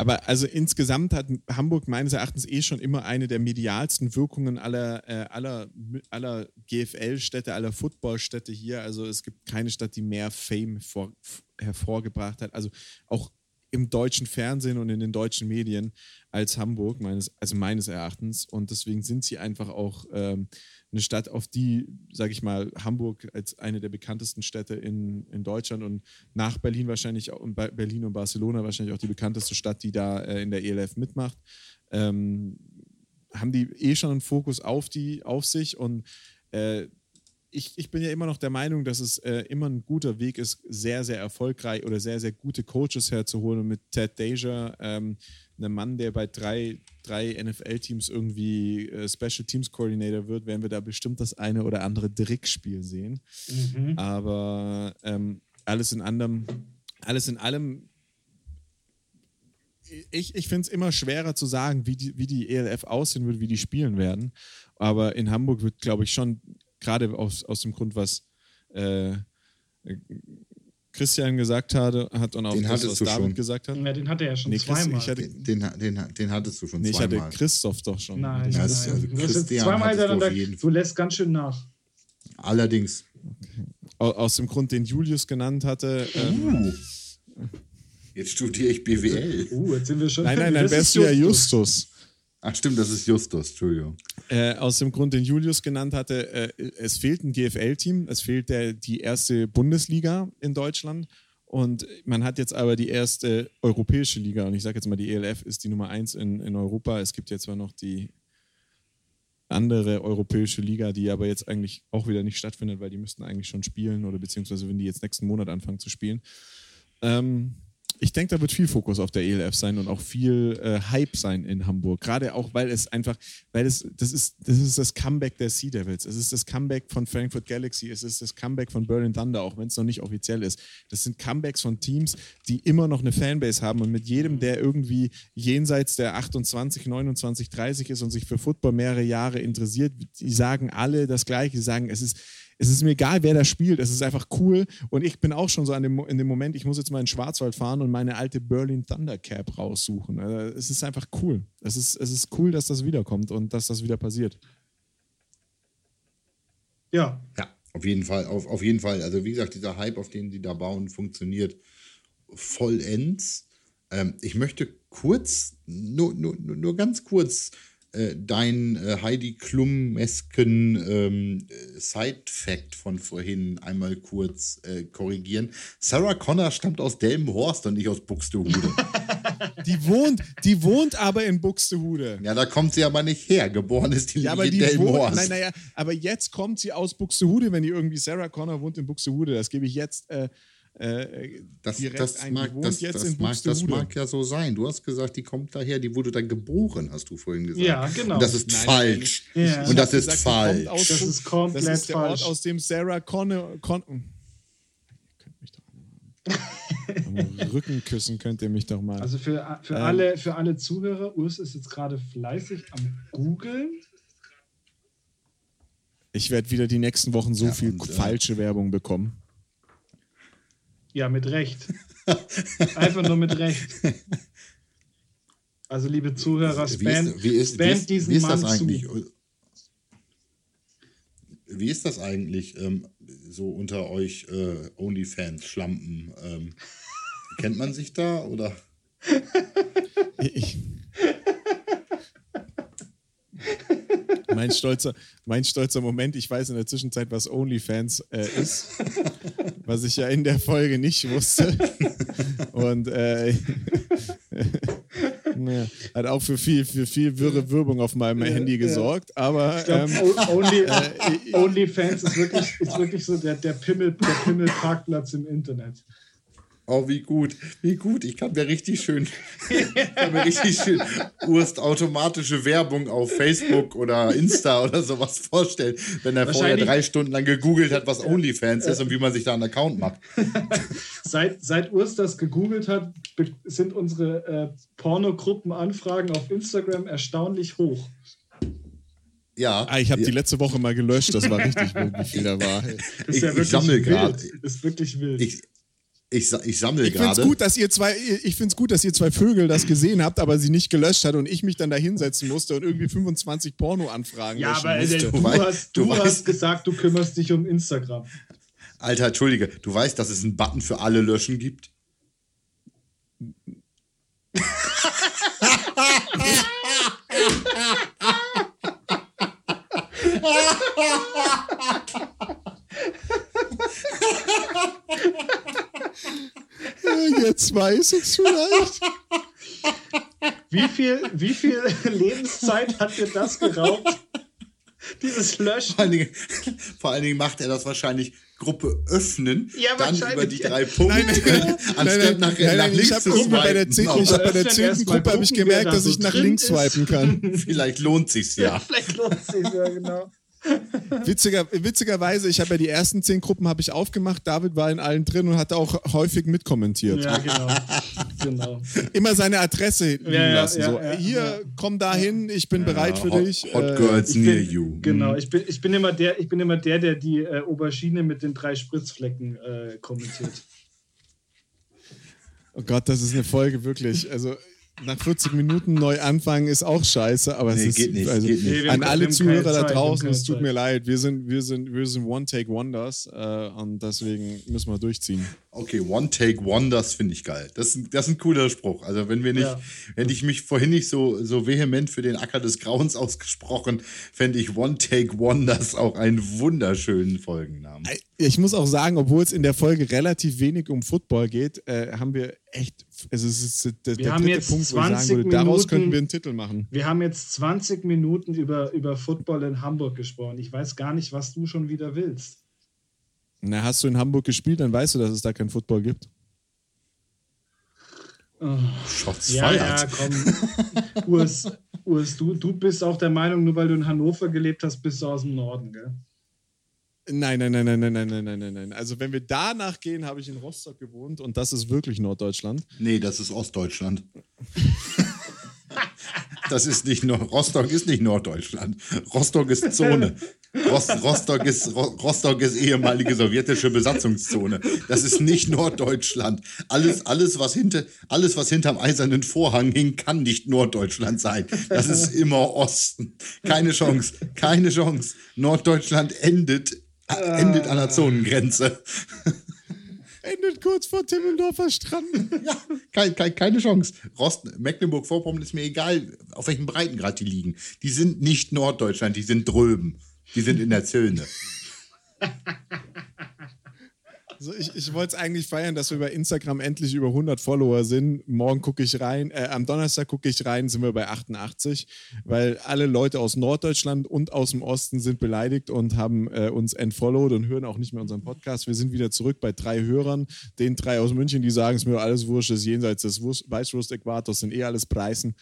Aber also insgesamt hat Hamburg meines Erachtens eh schon immer eine der medialsten Wirkungen aller, äh, aller, aller GFL-Städte, aller Football-Städte hier. Also es gibt keine Stadt, die mehr Fame vor, hervorgebracht hat. Also auch im deutschen Fernsehen und in den deutschen Medien als Hamburg, meines, also meines Erachtens. Und deswegen sind sie einfach auch ähm, eine Stadt, auf die, sage ich mal, Hamburg als eine der bekanntesten Städte in, in Deutschland und nach Berlin wahrscheinlich und Berlin und Barcelona wahrscheinlich auch die bekannteste Stadt, die da äh, in der ELF mitmacht. Ähm, haben die eh schon einen Fokus auf die, auf sich und äh, ich, ich bin ja immer noch der Meinung, dass es äh, immer ein guter Weg ist, sehr, sehr erfolgreich oder sehr, sehr gute Coaches herzuholen. Und mit Ted Deja, ähm, einem Mann, der bei drei, drei NFL-Teams irgendwie äh, Special Teams Coordinator wird, werden wir da bestimmt das eine oder andere Trickspiel sehen. Mhm. Aber ähm, alles in anderem alles in allem, ich, ich finde es immer schwerer zu sagen, wie die, wie die ELF aussehen wird, wie die spielen werden. Aber in Hamburg wird, glaube ich, schon, gerade aus, aus dem Grund, was äh, Christian gesagt hatte, hat und auch Den das, was du David schon. gesagt hat. Ja, den hat er ja schon Nee, Chris, zweimal. ich hatte, Den, den, den, den hattest du schon nee, ich zweimal. hatte Christoph doch schon. Nein, Hatte ich nein, du jetzt Christian zweimal du hintereinander, jeden du lässt ganz schön nach. Allerdings. Au- Aus dem Grund, den Julius genannt hatte. Ähm, Uh, jetzt studiere ich BWL. Uh, jetzt sind wir schon. nein, nein, dann wärst du ja Justus. Ach stimmt, das ist Justus, Entschuldigung. Äh, aus dem Grund, den Julius genannt hatte, äh, es fehlt ein GFL-Team, es fehlt der, die erste Bundesliga in Deutschland und man hat jetzt aber die erste europäische Liga und ich sage jetzt mal, die ELF ist die Nummer eins in, in Europa. Es gibt jetzt zwar noch die andere europäische Liga, die aber jetzt eigentlich auch wieder nicht stattfindet, weil die müssten eigentlich schon spielen oder beziehungsweise wenn die jetzt nächsten Monat anfangen zu spielen. Ähm, ich denke, da wird viel Fokus auf der ELF sein und auch viel äh, Hype sein in Hamburg. Gerade auch, weil es einfach, weil es, das ist, das ist das Comeback der Sea Devils. Es ist das Comeback von Frankfurt Galaxy. Es ist das Comeback von Berlin Thunder, auch wenn es noch nicht offiziell ist. Das sind Comebacks von Teams, die immer noch eine Fanbase haben und mit jedem, der irgendwie jenseits der 28, 29, 30 ist und sich für Football mehrere Jahre interessiert, die sagen alle das Gleiche. Die sagen, es ist, es ist mir egal, wer da spielt, es ist einfach cool. Und ich bin auch schon so an dem, in dem Moment, ich muss jetzt mal in den Schwarzwald fahren und meine alte Berlin Thunder Cap raussuchen. Also, Es ist einfach cool. Es ist, es ist cool, dass das wiederkommt und dass das wieder passiert. Ja, Ja, auf jeden Fall, auf, auf jeden Fall. Also wie gesagt, dieser Hype, auf den sie da bauen, funktioniert vollends. Ähm, ich möchte kurz, nur, nur nur ganz kurz, äh, deinen äh, Heidi Klum-esken ähm, äh, Side-Fact von vorhin einmal kurz äh, korrigieren. Sarah Connor stammt aus Delmenhorst und nicht aus Buxtehude. Die wohnt, die wohnt aber in Buxtehude. ja, da kommt sie aber nicht her. Geboren ist die Ja, aber die in wohnt, Delmenhorst. nein, naja, aber jetzt kommt sie aus Buxtehude, wenn die irgendwie Sarah Connor wohnt in Buxtehude. Das gebe ich jetzt äh, äh, Das, direkt das, ein. mag, das, jetzt das, in mag, das mag ja so sein. Du hast gesagt, die kommt daher, die wurde dann geboren, hast du vorhin gesagt. Ja, genau. Und das ist Nein, falsch. Ja. Und das ist gesagt, falsch. aus Das ist komplett Das ist der falsch. Ort, aus dem Sarah Connor. Con Ihr könnt mich doch am Rücken küssen könnt ihr mich doch mal. Also für, für, Ähm. alle, für alle Zuhörer, Urs ist jetzt gerade fleißig am Googeln. ich werde wieder die nächsten Wochen so Ja, viel und, äh, falsche Werbung bekommen. Ja, mit Recht. Einfach nur mit Recht. Also, liebe Zuhörer, Wie spam, ist, wie ist, wie spam ist, diesen wie ist Mann das eigentlich? zu. Wie ist das eigentlich ähm, so unter euch äh, Onlyfans, Schlampen? Ähm, kennt man sich da oder? Ich, mein, stolzer, mein stolzer Moment, ich weiß in der Zwischenzeit, was OnlyFans äh, ist, was ich ja in der Folge nicht wusste. Und äh, naja, hat auch für viel, für viel wirre Wirbung auf meinem Handy gesorgt, aber Ich glaub, ähm, Only, äh, OnlyFans ist wirklich, ist wirklich so der, der Pimmel, der Pimmelparkplatz im Internet. Oh, wie gut, wie gut. Ich kann mir richtig schön, ich kann mir richtig schön Urst automatische Werbung auf Facebook oder Insta oder sowas vorstellen, wenn er vorher drei Stunden lang gegoogelt hat, was OnlyFans ist und wie man sich da einen Account macht. Seit, seit Urs das gegoogelt hat, sind unsere äh, Pornogruppenanfragen auf Instagram erstaunlich hoch. Ja. ah, ich habe ja, die letzte Woche mal gelöscht, das war richtig wild, wie viel da war. Ist Ich- ja ich wirklich sammel wild. grad. Ist wirklich wild. ich, ich, ich sammle Ich finde es gerade. gut, dass ihr zwei, ich find's gut, dass ihr zwei Vögel das gesehen habt, aber sie nicht gelöscht hat und ich mich dann da hinsetzen musste und irgendwie 25 Porno-Anfragen ja, aber äh, musste. du, weißt- hast, du du weißt- hast gesagt, du kümmerst dich um Instagram. Alter, Entschuldige, du weißt, dass es einen Button für alle Löschen gibt? Jetzt weiß ich's vielleicht. Wie viel, wie viel Lebenszeit hat dir das geraubt? Dieses Löschen. Vor allen, Dingen, vor allen Dingen macht er das wahrscheinlich Gruppe öffnen, Ja, dann wahrscheinlich, über die drei Punkte, anstatt nach, nach ich links habe zu irgendwann bei der swipen. zehnten, Aber ich hab bei der zehnten Gruppe habe ich gemerkt, da dass ich nach links swipen kann. Vielleicht lohnt sich's ja. Vielleicht lohnt es sich ja, genau. Witziger, witzigerweise, ich habe ja die ersten zehn Gruppen habe ich aufgemacht. David war in allen drin und hat auch häufig mitkommentiert. Ja, genau. genau. Immer seine Adresse liegen Ja, lassen. ja, so, ja, hier, ja. komm da hin, ich bin bereit für Hot, dich. Hot Äh, Girls Ich near bin, you. Genau, Mhm. ich bin, ich, bin immer der, ich bin immer der, der die äh, Aubergine mit den drei Spritzflecken äh, kommentiert. Oh Gott, das ist eine Folge wirklich. Also nach 40 Minuten neu anfangen ist auch scheiße, aber Nee, es ist geht nicht, also geht nicht. Nee, an alle Zuhörer da draußen, es tut Zeit. mir leid. Wir sind, wir sind, wir sind One-Take-Wonders äh, und deswegen müssen wir durchziehen. Okay, One Take Wonders finde ich geil. Das, ist- das ist ein cooler Spruch. Also wenn wir nicht, Ja. hätte ich mich vorhin nicht so, so vehement für den Acker des Grauens ausgesprochen, fände ich One Take Wonders auch einen wunderschönen Folgennamen. Ich muss auch sagen, obwohl es in der Folge relativ wenig um Football geht, äh, haben wir echt, es ist der, der haben dritte jetzt Punkt, wo ich sagen 20 würde, daraus Minuten- könnten wir einen Titel machen. Wir haben jetzt 20 Minuten über, über Football in Hamburg gesprochen. Ich weiß gar nicht, was du schon wieder willst. Na, hast du in Hamburg gespielt, dann weißt du, dass es da kein Football gibt. Shots Ja, ja, feiert. komm. Urs, Urs du, du bist auch der Meinung, nur weil du in Hannover gelebt hast, bist du aus dem Norden, gell? Nein, nein, nein, nein, nein, nein, nein, nein, nein. Also wenn wir danach gehen, habe ich in Rostock gewohnt und das ist wirklich Norddeutschland. Nee, das ist Ostdeutschland. Das ist nicht nur, Rostock ist nicht Norddeutschland. Rostock ist Zone. Rost, Rostock, ist, Ro- Rostock ist ehemalige sowjetische Besatzungszone. Das ist nicht Norddeutschland. Alles, alles, was hinter, alles, was hinterm eisernen Vorhang hing, kann nicht Norddeutschland sein. Das ist immer Osten. Keine Chance. Keine Chance. Norddeutschland endet, äh, endet an der Zonengrenze. Endet kurz vor Timmendorfer Strand. Ja, kein, kein, keine Chance. Rost, Mecklenburg-Vorpommern ist mir egal, auf welchem Breitengrad die liegen. Die sind nicht Norddeutschland, die sind drüben. Die sind in der Zöne. Also ich ich wollte es eigentlich feiern, dass wir bei Instagram endlich über 100 Follower sind. Morgen gucke ich rein, äh, am Donnerstag gucke ich rein, sind wir bei 88, weil alle Leute aus Norddeutschland und aus dem Osten sind beleidigt und haben äh, uns entfollowed und hören auch nicht mehr unseren Podcast. Wir sind wieder zurück bei drei Hörern, den drei aus München, die sagen, es mir alles wurscht, ist jenseits des Wurst- Weißwurst-Äquators, sind eh alles Preisen.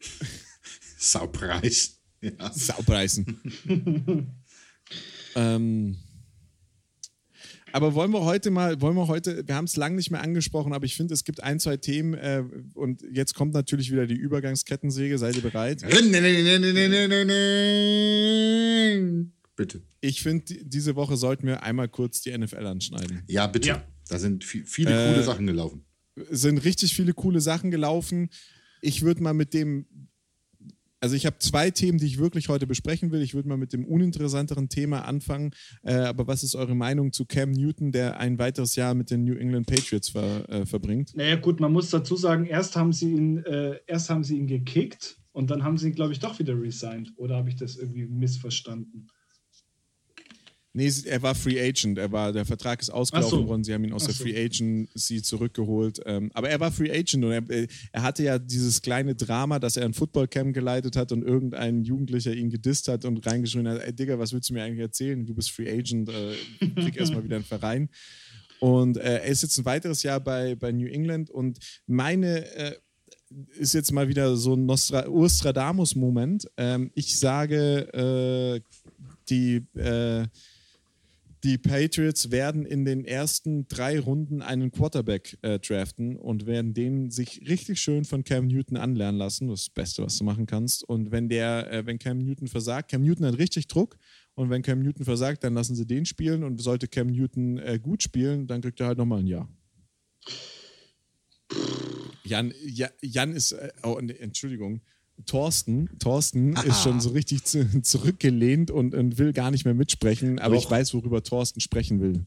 Saupreis. Ja. Saupreisen. ähm, aber wollen wir heute mal, wollen wir heute, wir haben es lange nicht mehr angesprochen, aber ich finde, es gibt ein, zwei Themen äh, und jetzt kommt natürlich wieder die Übergangskettensäge. Seid ihr bereit? Bitte. Ich finde, die- diese Woche sollten wir einmal kurz die NFL anschneiden. Ja, bitte. Ja. Da sind vi- viele Äh, coole Sachen gelaufen. Es sind richtig viele coole Sachen gelaufen. Ich würde mal mit dem, also ich habe zwei Themen, die ich wirklich heute besprechen will. Ich würde mal mit dem uninteressanteren Thema anfangen. Äh, aber was ist eure Meinung zu Cam Newton, der ein weiteres Jahr mit den New England Patriots ver, äh, verbringt? Naja, gut, man muss dazu sagen, erst haben sie ihn, äh, erst haben sie ihn gekickt und dann haben sie ihn, glaube ich, doch wieder resigned. Oder habe ich das irgendwie missverstanden? Nee, er war Free Agent. Er war, der Vertrag ist ausgelaufen so. worden. Sie haben ihn aus Ach der so. Free Agency zurückgeholt. Ähm, aber er war Free Agent und er, äh, er hatte ja dieses kleine Drama, dass er ein Footballcamp geleitet hat und irgendein Jugendlicher ihn gedisst hat und reingeschrien hat: Ey, Digga, was willst du mir eigentlich erzählen? Du bist Free Agent, äh, krieg erstmal wieder einen Verein. Und äh, er ist jetzt ein weiteres Jahr bei, bei New England und meine. Äh, ist jetzt mal wieder so ein Nostra Urstradamus-Moment. Ähm, ich sage, äh, die, äh, die Patriots werden in den ersten drei Runden einen Quarterback äh, draften und werden den sich richtig schön von Cam Newton anlernen lassen. Das das Beste, was du machen kannst. Und wenn der, äh, wenn Cam Newton versagt, Cam Newton hat richtig Druck. Und wenn Cam Newton versagt, dann lassen sie den spielen. Und sollte Cam Newton äh, gut spielen, dann kriegt er halt nochmal ein Jahr. Jan, ja, Jan ist, äh, oh, Entschuldigung, Thorsten, Thorsten ist schon so richtig zu, zurückgelehnt und, und will gar nicht mehr mitsprechen, aber Doch. ich weiß, worüber Thorsten sprechen will.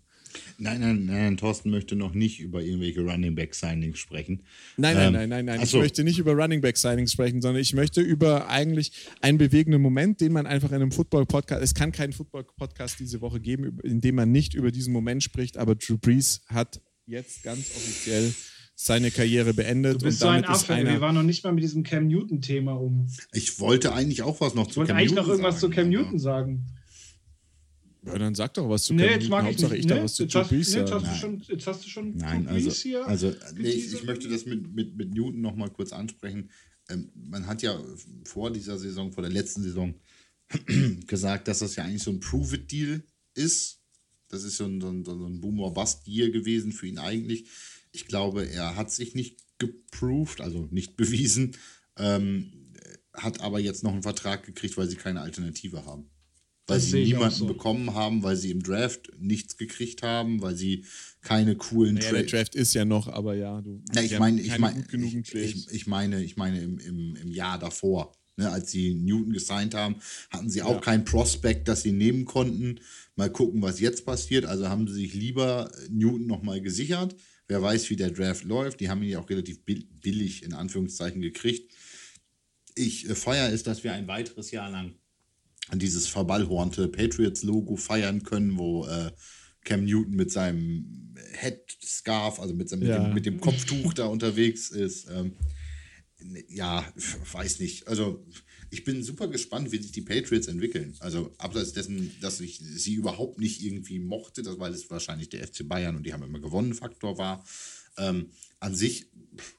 Nein, nein, nein, Thorsten möchte noch nicht über irgendwelche Running Back Signings sprechen. Nein, nein, Ähm, nein, nein, nein. Ich so. möchte nicht über Running Back Signings sprechen, sondern ich möchte über eigentlich einen bewegenden Moment, den man einfach in einem Football-Podcast, es kann keinen Football-Podcast diese Woche geben, in dem man nicht über diesen Moment spricht, aber Drew Brees hat jetzt ganz offiziell seine Karriere beendet Du bist und so ein damit Affe. Wir einer, waren noch nicht mal mit diesem Cam Newton-Thema um. Ich wollte eigentlich auch was noch Ich zu wollte Cam eigentlich noch Newton irgendwas sagen, zu Cam aber- Newton sagen. ja, dann sag doch was zu Nee, Cam jetzt Newton. mag ich Hauptsache nicht. ich Nee, was zu jetzt, Drew hast, Brees nee, jetzt, hast sagen. du schon, jetzt hast du schon Nein, Drew also, hier also nee, ich, ich möchte das mit, mit, mit Newton noch mal kurz ansprechen. Ähm, man hat ja vor dieser Saison, vor der letzten Saison, gesagt, dass das ja eigentlich so ein Prove-It-Deal ist. Das ist so ein, so ein, so ein Boomer-Bust-Deal gewesen für ihn eigentlich. Ich glaube, er hat sich nicht geproved, also nicht bewiesen, ähm, hat aber jetzt noch einen Vertrag gekriegt, weil sie keine Alternative haben. Weil Das sie niemanden so. bekommen haben, weil sie im Draft nichts gekriegt haben, weil sie keine coolen Naja, der Trade- Draft ist ja noch, aber ja, du. ja, ich meine, ich meine, ich, Trades. ich, ich meine, ich meine im, im, im Jahr davor, ne, als sie Newton gesigned haben, hatten sie auch Ja. kein Prospect, das sie nehmen konnten. Mal gucken, was jetzt passiert. Also haben sie sich lieber Newton nochmal gesichert. Wer weiß, wie der Draft läuft. Die haben ihn ja auch relativ bill- billig in Anführungszeichen gekriegt. Ich äh, feiere es, dass wir ein weiteres Jahr lang dieses verballhornte Patriots-Logo feiern können, wo äh, Cam Newton mit seinem Headscarf, also mit, seinem, mit, Ja. dem, mit dem Kopftuch da unterwegs ist. Ähm, ja, f- weiß nicht. Also ich bin super gespannt, wie sich die Patriots entwickeln. Also abseits dessen, dass ich sie überhaupt nicht irgendwie mochte, das, weil es wahrscheinlich der FC Bayern und die haben immer gewonnen Faktor war. Ähm, an sich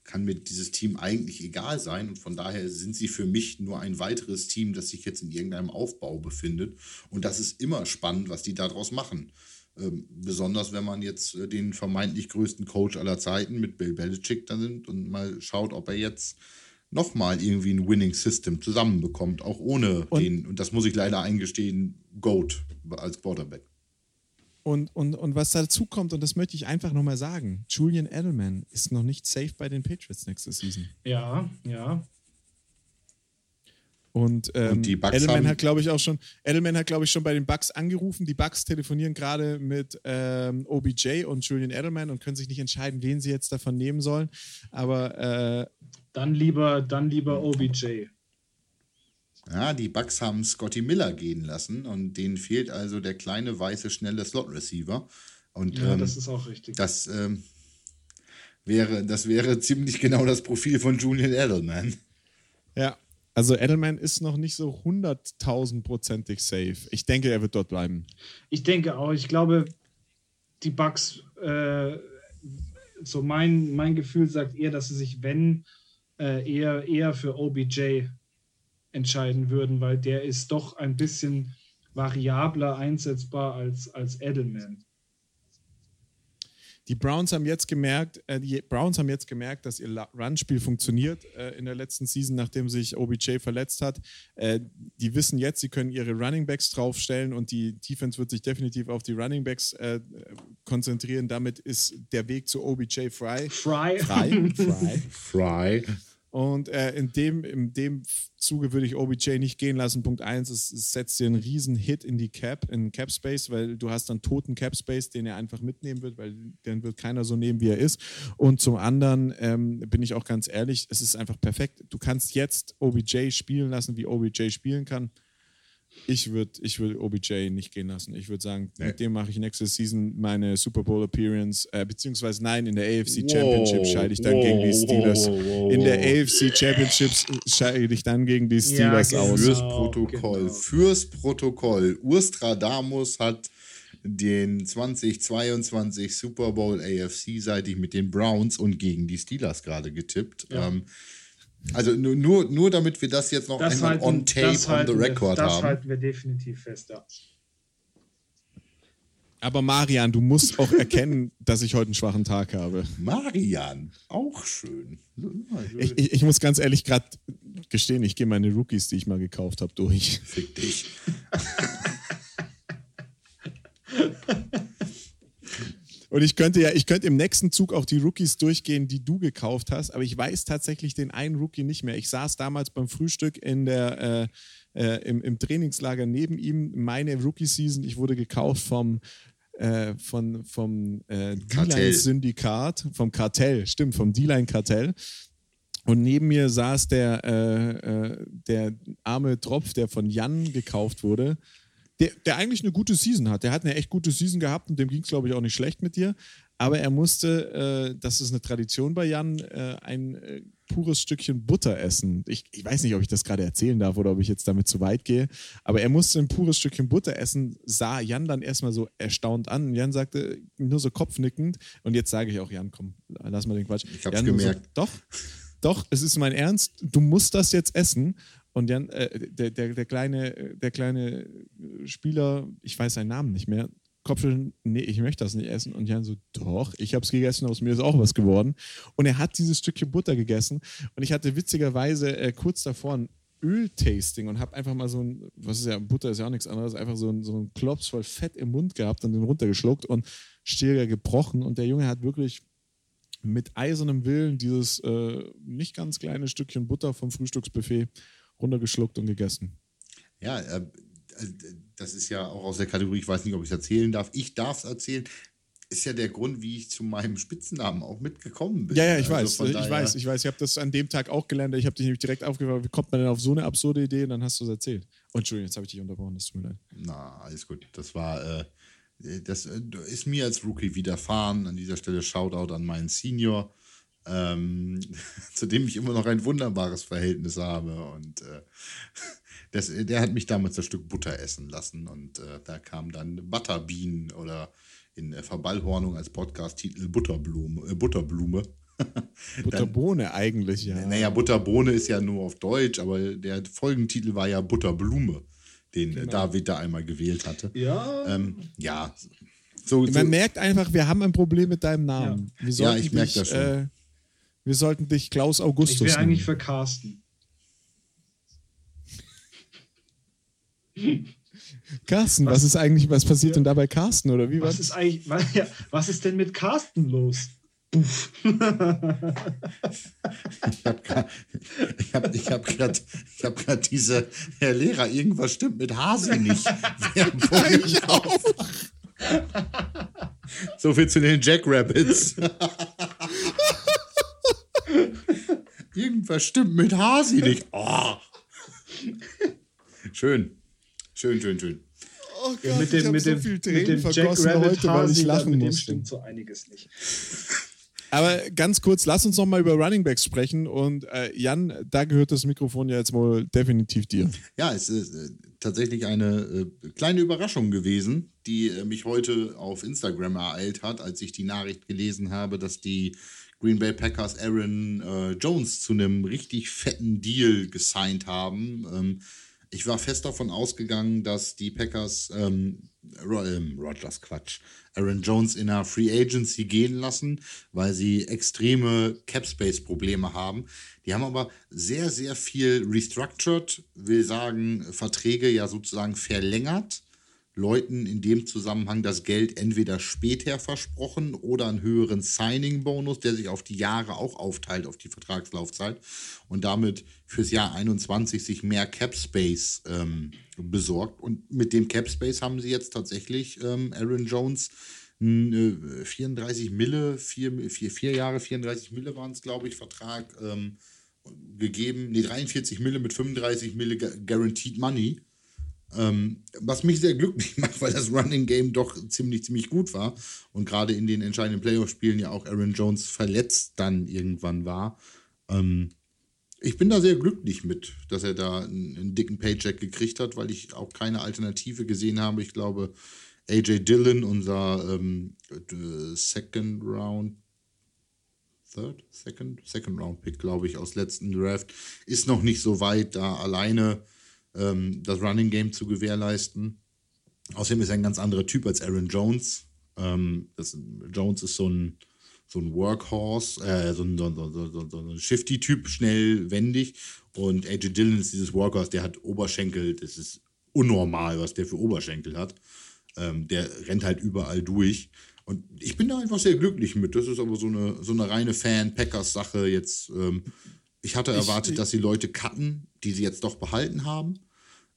kann mir dieses Team eigentlich egal sein und von daher sind sie für mich nur ein weiteres Team, das sich jetzt in irgendeinem Aufbau befindet. Und das ist immer spannend, was die daraus machen. Ähm, besonders wenn man jetzt äh, den vermeintlich größten Coach aller Zeiten mit Bill Belichick da nimmt und mal schaut, ob er jetzt nochmal irgendwie ein Winning System zusammenbekommt, auch ohne Und- den, und das muss ich leider eingestehen, Goat als Quarterback. Und, und, und was dazu kommt, und das möchte ich einfach nochmal sagen: Julian Edelman ist noch nicht safe bei den Patriots nächste Season. Ja, ja. Und, ähm, Und die Bucks Edelman haben- hat, glaube ich, auch schon, Edelman hat, glaube ich, schon bei den Bucks angerufen. Die Bucks telefonieren gerade mit ähm, OBJ und Julian Edelman und können sich nicht entscheiden, wen sie jetzt davon nehmen sollen. Aber äh, Dann lieber, dann lieber OBJ. Ja, die Bucks haben Scotty Miller gehen lassen und denen fehlt also der kleine, weiße, schnelle Slot-Receiver. Und Ja, ähm, das ist auch richtig. das, ähm, wäre, das wäre ziemlich genau das Profil von Julian Edelman. ja, also Edelman ist noch nicht so hunderttausendprozentig safe. Ich denke, er wird dort bleiben. Ich denke auch, ich glaube, die Bucks, äh, so mein, mein Gefühl sagt eher, dass sie sich, wenn, äh, eher, eher für OBJ entscheiden würden, weil der ist doch ein bisschen variabler einsetzbar als, als Edelman. Die Browns haben jetzt gemerkt, äh, die Browns haben jetzt gemerkt, dass ihr Run-Spiel funktioniert äh, in der letzten Season, nachdem sich OBJ verletzt hat. Äh, die wissen jetzt, sie können ihre Running Backs draufstellen und die Defense wird sich definitiv auf die Running Backs äh, konzentrieren. Damit ist der Weg zu OBJ frei. Fry. Frei. frei. Fry. Und äh, in, dem, in dem Zuge würde ich OBJ nicht gehen lassen. Punkt eins, es, es setzt dir einen riesen Hit in die Cap, in Cap Space, weil du hast dann toten Cap Space, den er einfach mitnehmen wird, weil den wird keiner so nehmen, wie er ist. Und zum anderen ähm, bin ich auch ganz ehrlich, es ist einfach perfekt. Du kannst jetzt OBJ spielen lassen, wie OBJ spielen kann. Ich würde ich würd OBJ nicht gehen lassen. Ich würde sagen, Nee. mit dem mache ich nächste Season meine Super Bowl Appearance, äh, beziehungsweise nein, in der AFC Championship scheide ich dann Wow, gegen die wow, Steelers. wow, wow, In der wow. AFC Championships scheide ich dann gegen die Ja, Steelers genau. aus. Fürs Protokoll. genau. Fürs Protokoll. Urstradamus hat den 2022 Super Bowl AFC-seitig mit den Browns und gegen die Steelers gerade getippt. Ja. Ähm, also nur, nur, nur damit wir das jetzt noch Das einmal halten, on tape, das, on the record wir, das haben. halten wir definitiv fest, ja. Aber Marian, du musst auch erkennen, dass ich heute einen schwachen Tag habe. Marian, auch schön. Ich, ich, ich muss ganz ehrlich gerade gestehen, ich gehe meine Rookies, die ich mal gekauft habe, durch. Fick dich. Und ich könnte ja, ich könnte im nächsten Zug auch die Rookies durchgehen, die du gekauft hast, aber ich weiß tatsächlich den einen Rookie nicht mehr. Ich saß damals beim Frühstück in der, äh, äh, im, im Trainingslager neben ihm, meine Rookie-Season. Ich wurde gekauft vom, äh, von, vom äh. D-Line-Syndikat, vom Kartell, stimmt, vom D-Line-Kartell. Und neben mir saß der, äh, äh, der arme Tropf, der von Jan gekauft wurde, der, der eigentlich eine gute Season hat. Der hat eine echt gute Season gehabt und dem ging es, glaube ich, auch nicht schlecht mit dir. Aber er musste, äh, das ist eine Tradition bei Jan, äh, ein äh, pures Stückchen Butter essen. Ich, ich weiß nicht, ob ich das gerade erzählen darf oder ob ich jetzt damit zu weit gehe. Aber er musste ein pures Stückchen Butter essen, sah Jan dann erstmal so erstaunt an. Und Jan sagte nur so kopfnickend. Und jetzt sage ich auch, Jan, komm, lass mal den Quatsch. Ich hab's Jan gemerkt. So, doch, doch, es ist mein Ernst. Du musst das jetzt essen. Und Jan, äh, der, der, der, kleine, der kleine Spieler, ich weiß seinen Namen nicht mehr, Kopfschütteln, nee, ich möchte das nicht essen. Und Jan so, doch, ich habe es gegessen, aus mir ist auch was geworden. Und er hat dieses Stückchen Butter gegessen. Und ich hatte witzigerweise äh, kurz davor ein Öltasting und habe einfach mal so ein, was ist ja, Butter ist ja auch nichts anderes, einfach so ein, so ein Klops voll Fett im Mund gehabt und den runtergeschluckt und Stilger gebrochen. Und der Junge hat wirklich mit eisernem Willen dieses äh, nicht ganz kleine Stückchen Butter vom Frühstücksbuffet runtergeschluckt und gegessen. Ja, äh, das ist ja auch aus der Kategorie, ich weiß nicht, ob ich es erzählen darf. Ich darf es erzählen. Ist ja der Grund, wie ich zu meinem Spitzennamen auch mitgekommen bin. Ja, ja, ich also weiß, ich weiß, ich weiß. Ich habe das an dem Tag auch gelernt. Ich habe dich nämlich direkt aufgefragt, wie kommt man denn auf so eine absurde Idee? Und dann hast du es erzählt. Oh, Entschuldigung, jetzt habe ich dich unterbrochen, das tut mir leid. Na, alles gut. Das war, äh, das äh, ist mir als Rookie widerfahren. An dieser Stelle Shoutout an meinen Senior, ähm, zu dem ich immer noch ein wunderbares Verhältnis habe. Und äh, das, der hat mich damals ein Stück Butter essen lassen. Und äh, da kam dann Butterbean oder in Verballhornung als Podcast-Titel Butterblume. Äh, Butterblume. Butterbohne eigentlich, ja. Naja, Butterbohne ist ja nur auf Deutsch, aber der Folgentitel war ja Butterblume den genau. David da einmal gewählt hatte. Ja. Ähm, ja. So, Man so. merkt einfach, wir haben ein Problem mit deinem Namen. Ja, ja ich merke das schon. Äh, wir sollten dich Klaus Augustus Ich wäre eigentlich für Carsten. Carsten, was, was, ist eigentlich, was passiert ja. denn da bei Carsten oder wie was? Was ist eigentlich, was, ja, was ist denn mit Carsten los? Puff. ich habe gerade ich hab, ich hab grad, hab diese, Herr Lehrer, irgendwas stimmt mit Hasi nicht. ich auch. so viel zu den Jackrabbits. Irgendwas stimmt mit Hasi nicht. Oh. Schön. Schön, schön, schön. Oh Gott, mit dem, mit, so dem, mit dem Jack Rabbit heute, weil ich lachen mit dem stimmt so einiges nicht. Aber ganz kurz, lass uns noch mal über Running Backs sprechen. Und äh, Jan, da gehört das Mikrofon ja jetzt wohl definitiv dir. Ja, es ist äh, tatsächlich eine äh, kleine Überraschung gewesen, die äh, mich heute auf Instagram ereilt hat, als ich die Nachricht gelesen habe, dass die Green Bay Packers Aaron äh, Jones zu einem richtig fetten Deal gesigned haben. Ähm, ich war fest davon ausgegangen, dass die Packers ähm, ähm, Rogers Quatsch, Aaron Jones in der Free Agency gehen lassen, weil sie extreme Cap Space Probleme haben. Die haben aber sehr, sehr viel restructured, will sagen, Verträge ja sozusagen verlängert Leuten in dem Zusammenhang das Geld entweder später versprochen oder einen höheren Signing-Bonus, der sich auf die Jahre auch aufteilt, auf die Vertragslaufzeit und damit fürs Jahr 21 sich mehr Cap Space ähm, besorgt. Und mit dem Cap Space haben sie jetzt tatsächlich ähm, Aaron Jones äh, 34 Mille, vier, vier, vier Jahre, 34 Mille waren es, glaube ich, Vertrag ähm, gegeben. Nee, 43 Mille mit 35 Mille Guaranteed Money ähm, was mich sehr glücklich macht, weil das Running Game doch ziemlich, ziemlich gut war. Und gerade in den entscheidenden Playoff-Spielen ja auch Aaron Jones verletzt dann irgendwann war. Ähm, ich bin da sehr glücklich mit, dass er da einen, einen, dicken Paycheck gekriegt hat, weil ich auch keine Alternative gesehen habe. Ich glaube, AJ Dillon, unser ähm, Second Round, Third, Second, Second Round Pick, glaube ich, aus letzten Draft, ist noch nicht so weit, da alleine ähm, das Running Game zu gewährleisten. Außerdem ist er ein ganz anderer Typ als Aaron Jones. Ähm, das, Jones ist so ein, so ein Workhorse, äh, so ein, so, so, so ein Shifty-Typ, schnell, wendig. Und AJ Dillon ist dieses Workhorse, der hat Oberschenkel, das ist unnormal, was der für Oberschenkel hat. Ähm, der rennt halt überall durch. Und ich bin da einfach sehr glücklich mit. Das ist aber so eine, so eine reine Fan-Packers-Sache. Jetzt, ähm, ich hatte erwartet, ich, dass die Leute cutten, die sie jetzt doch behalten haben.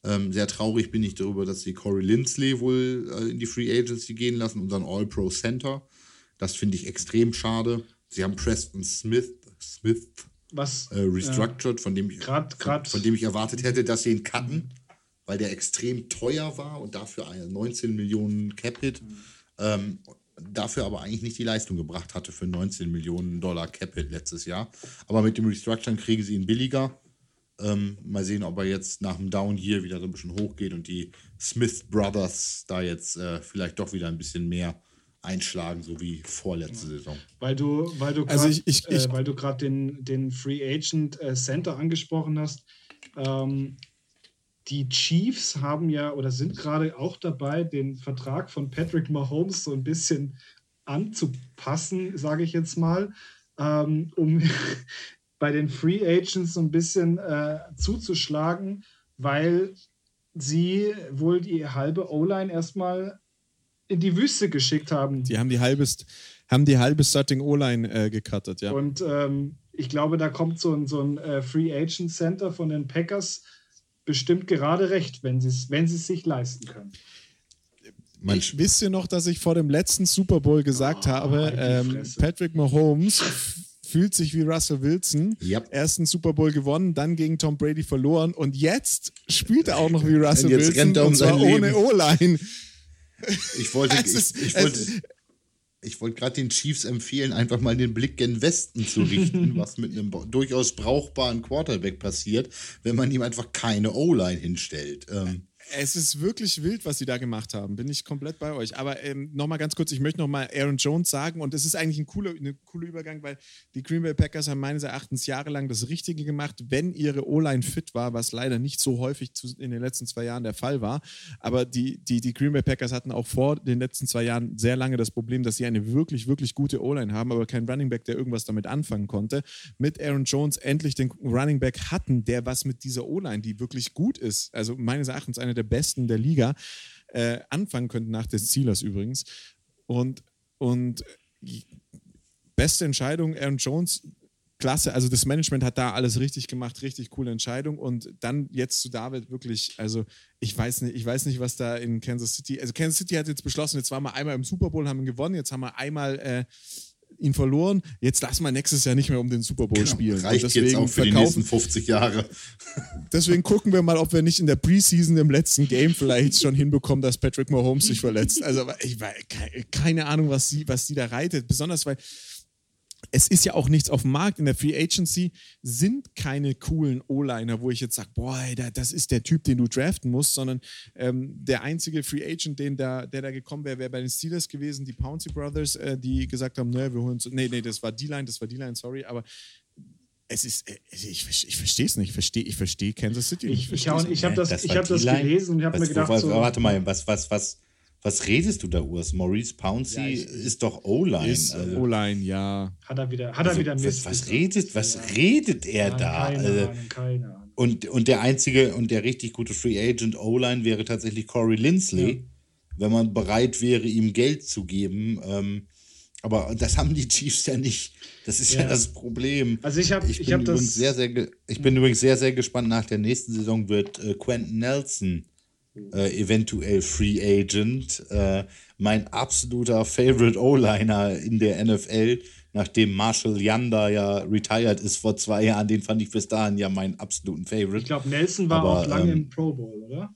Ähm, sehr traurig bin ich darüber, dass sie Corey Lindsley wohl äh, in die Free Agency gehen lassen, unseren All-Pro Center. Das finde ich extrem schade. Sie haben Preston Smith, Smith Was, äh, restructured, äh, von, dem ich, grad, grad, von, von, dem ich erwartet hätte, dass sie ihn cutten, weil der extrem teuer war und dafür 19 Millionen Cap-Hit. Mhm. Ähm, dafür aber eigentlich nicht die Leistung gebracht hatte für 19 Millionen Dollar Cap-Hit letztes Jahr. Aber mit dem Restructuring kriegen sie ihn billiger. Ähm, mal sehen, ob er jetzt nach dem Down hier wieder so ein bisschen hochgeht und die Smith Brothers da jetzt äh, vielleicht doch wieder ein bisschen mehr einschlagen, so wie vorletzte Saison. Weil du, weil du also ich, ich, äh, weil du gerade den, den Free Agent äh, Center angesprochen hast. Ähm, die Chiefs haben ja oder sind gerade auch dabei, den Vertrag von Patrick Mahomes so ein bisschen anzupassen, sage ich jetzt mal, ähm, um bei den Free Agents so ein bisschen äh, zuzuschlagen, weil sie wohl die halbe O-Line erstmal in die Wüste geschickt haben. Die haben die halbe, haben die halbe Starting O-Line äh, gecuttet, ja. Und ähm, ich glaube, da kommt so ein, so ein äh, Free Agent Center von den Packers bestimmt gerade recht, wenn sie es wenn sich leisten können. Ich wisst ihr noch, dass ich vor dem letzten Super Bowl gesagt oh, habe, ähm, Patrick Mahomes fühlt sich wie Russell Wilson. Yep. Ersten Super Bowl gewonnen, dann gegen Tom Brady verloren und jetzt spielt er auch noch wie Russell und Wilson rennt er um und zwar ohne O-Line. Ich wollte, ich, ich, wollte, ich wollte gerade den Chiefs empfehlen, einfach mal den Blick gen Westen zu richten, was mit einem durchaus brauchbaren Quarterback passiert, wenn man ihm einfach keine O-Line hinstellt. Ähm. Es ist wirklich wild, was sie da gemacht haben. Bin ich komplett bei euch. Aber ähm, nochmal ganz kurz, ich möchte nochmal Aaron Jones sagen und es ist eigentlich ein cooler, eine coole Übergang, weil die Green Bay Packers haben meines Erachtens jahrelang das Richtige gemacht, wenn ihre O-Line fit war, was leider nicht so häufig zu, in den letzten zwei Jahren der Fall war. Aber die, die, die Green Bay Packers hatten auch vor den letzten zwei Jahren sehr lange das Problem, dass sie eine wirklich, wirklich gute O-Line haben, aber kein Running Back, der irgendwas damit anfangen konnte. Mit Aaron Jones endlich den Running Back hatten, der was mit dieser O-Line, die wirklich gut ist, also meines Erachtens eine der der Besten der Liga, äh, anfangen könnten, nach des Steelers übrigens. Und, und beste Entscheidung, Aaron Jones, klasse. Also das Management hat da alles richtig gemacht, richtig coole Entscheidung. Und dann jetzt zu David wirklich, also ich weiß nicht, ich weiß nicht, was da in Kansas City, also Kansas City hat jetzt beschlossen, jetzt waren wir einmal im Super Bowl, haben gewonnen, jetzt haben wir einmal äh, ihn verloren. Jetzt lassen wir nächstes Jahr nicht mehr um den Super Bowl genau, spielen. Reicht jetzt auch für die nächsten 50 Jahre. Deswegen gucken wir mal, ob wir nicht in der Preseason im letzten Game vielleicht schon hinbekommen, dass Patrick Mahomes sich verletzt. Also ich keine Ahnung, was sie, was sie da reitet. Besonders weil es ist ja auch nichts auf dem Markt. In der Free Agency sind keine coolen O-Liner, wo ich jetzt sage, boah, das ist der Typ, den du draften musst, sondern ähm, der einzige Free Agent, den da, der da gekommen wäre, wäre bei den Steelers gewesen, die Pouncy Brothers, äh, die gesagt haben, naja, wir holen so, nee, nee, das war D-Line, das war D-Line, sorry, aber es ist, äh, ich, ich verstehe es nicht, ich verstehe ich versteh Kansas City nicht. Ich, ich, ich habe das, das, hab das gelesen und habe mir gedacht, so, warte mal, was, was, was, was redest du da, Urs? Maurice Pouncey ja, ist doch O-Line. Ist also. O-Line, ja. Hat er wieder, hat also, er wieder Mist. Was, was redet, was ja. redet er ja, da? Keine also, Ahnung, keine Ahnung. Und, und der einzige und der richtig gute Free Agent O-Line wäre tatsächlich Corey Lindsley, wenn man bereit wäre, ihm Geld zu geben. Ähm, aber das haben die Chiefs ja nicht. Das ist ja, das Problem. Also ich habe ich, ich hab das sehr sehr ich bin übrigens sehr sehr gespannt nach der nächsten Saison wird äh, Quentin Nelson äh, eventuell Free Agent. Äh, mein absoluter Favorite O-Liner in der NFL, nachdem Marshall Yanda ja retired ist vor zwei Jahren, den fand ich bis dahin ja meinen absoluten Favorite. Ich glaube, Nelson war Aber, auch lange ähm, im Pro Bowl, oder?